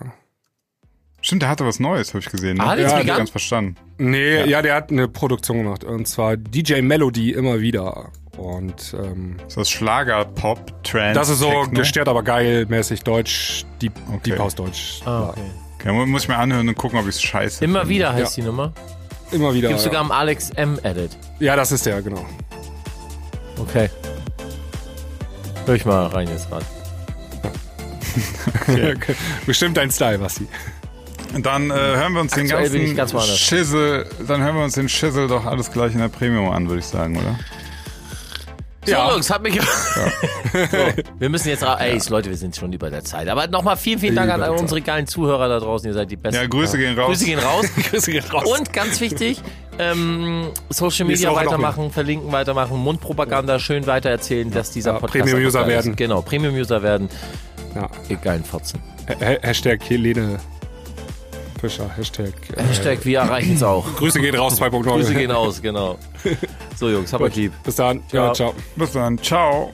Stimmt, der hatte was Neues, habe ich gesehen. Ne? Alex ja, Vegan? nicht ganz verstanden. nee, ja. der hat eine Produktion gemacht. Und zwar DJ Melody immer wieder. Und ähm, Ist das Schlager, Pop, Trance? das ist so Techno? gestört, aber geil, mäßig Deutsch, Deep, Okay. Deep House Deutsch. Ah, okay. Okay, mu- muss ich mir anhören und gucken, ob ich es scheiße Immer finde. wieder heißt die Nummer. Immer wieder. Gibt Ja. sogar am Alex M Edit. ja, das ist der, genau. Okay. Hör ich mal rein jetzt gerade. Bestimmt dein Style, Basti. Dann äh, hören wir uns den Aktuell ich ganzen ganz. Schissel, dann hören wir uns den Schissel doch alles gleich in der Premium an, würde ich sagen, oder? So, Ja. Jungs, hat mich. so, wir müssen jetzt. Ey, Leute, wir sind schon über der Zeit. Aber nochmal vielen, vielen Dank an unsere geilen Zuhörer da draußen. Ihr seid die Besten. Ja, Grüße gehen raus. Grüße gehen raus. Grüße gehen raus. Und ganz wichtig, ähm, Social Media weitermachen, verlinken weitermachen, Mundpropaganda schön weitererzählen, dass dieser Ja, Podcast Premium-User werden. Genau, Premium-User werden. Ja. Ihr geilen Fotzen. Ha- Hashtag Helene Fischer. Hashtag. Äh, Hashtag, wir erreichen es auch. Grüße gehen raus 2.0. Grüße gehen aus, genau. So, Jungs, hab euch lieb. Bis dann. Ja, Ciao. ciao. Bis dann. Ciao.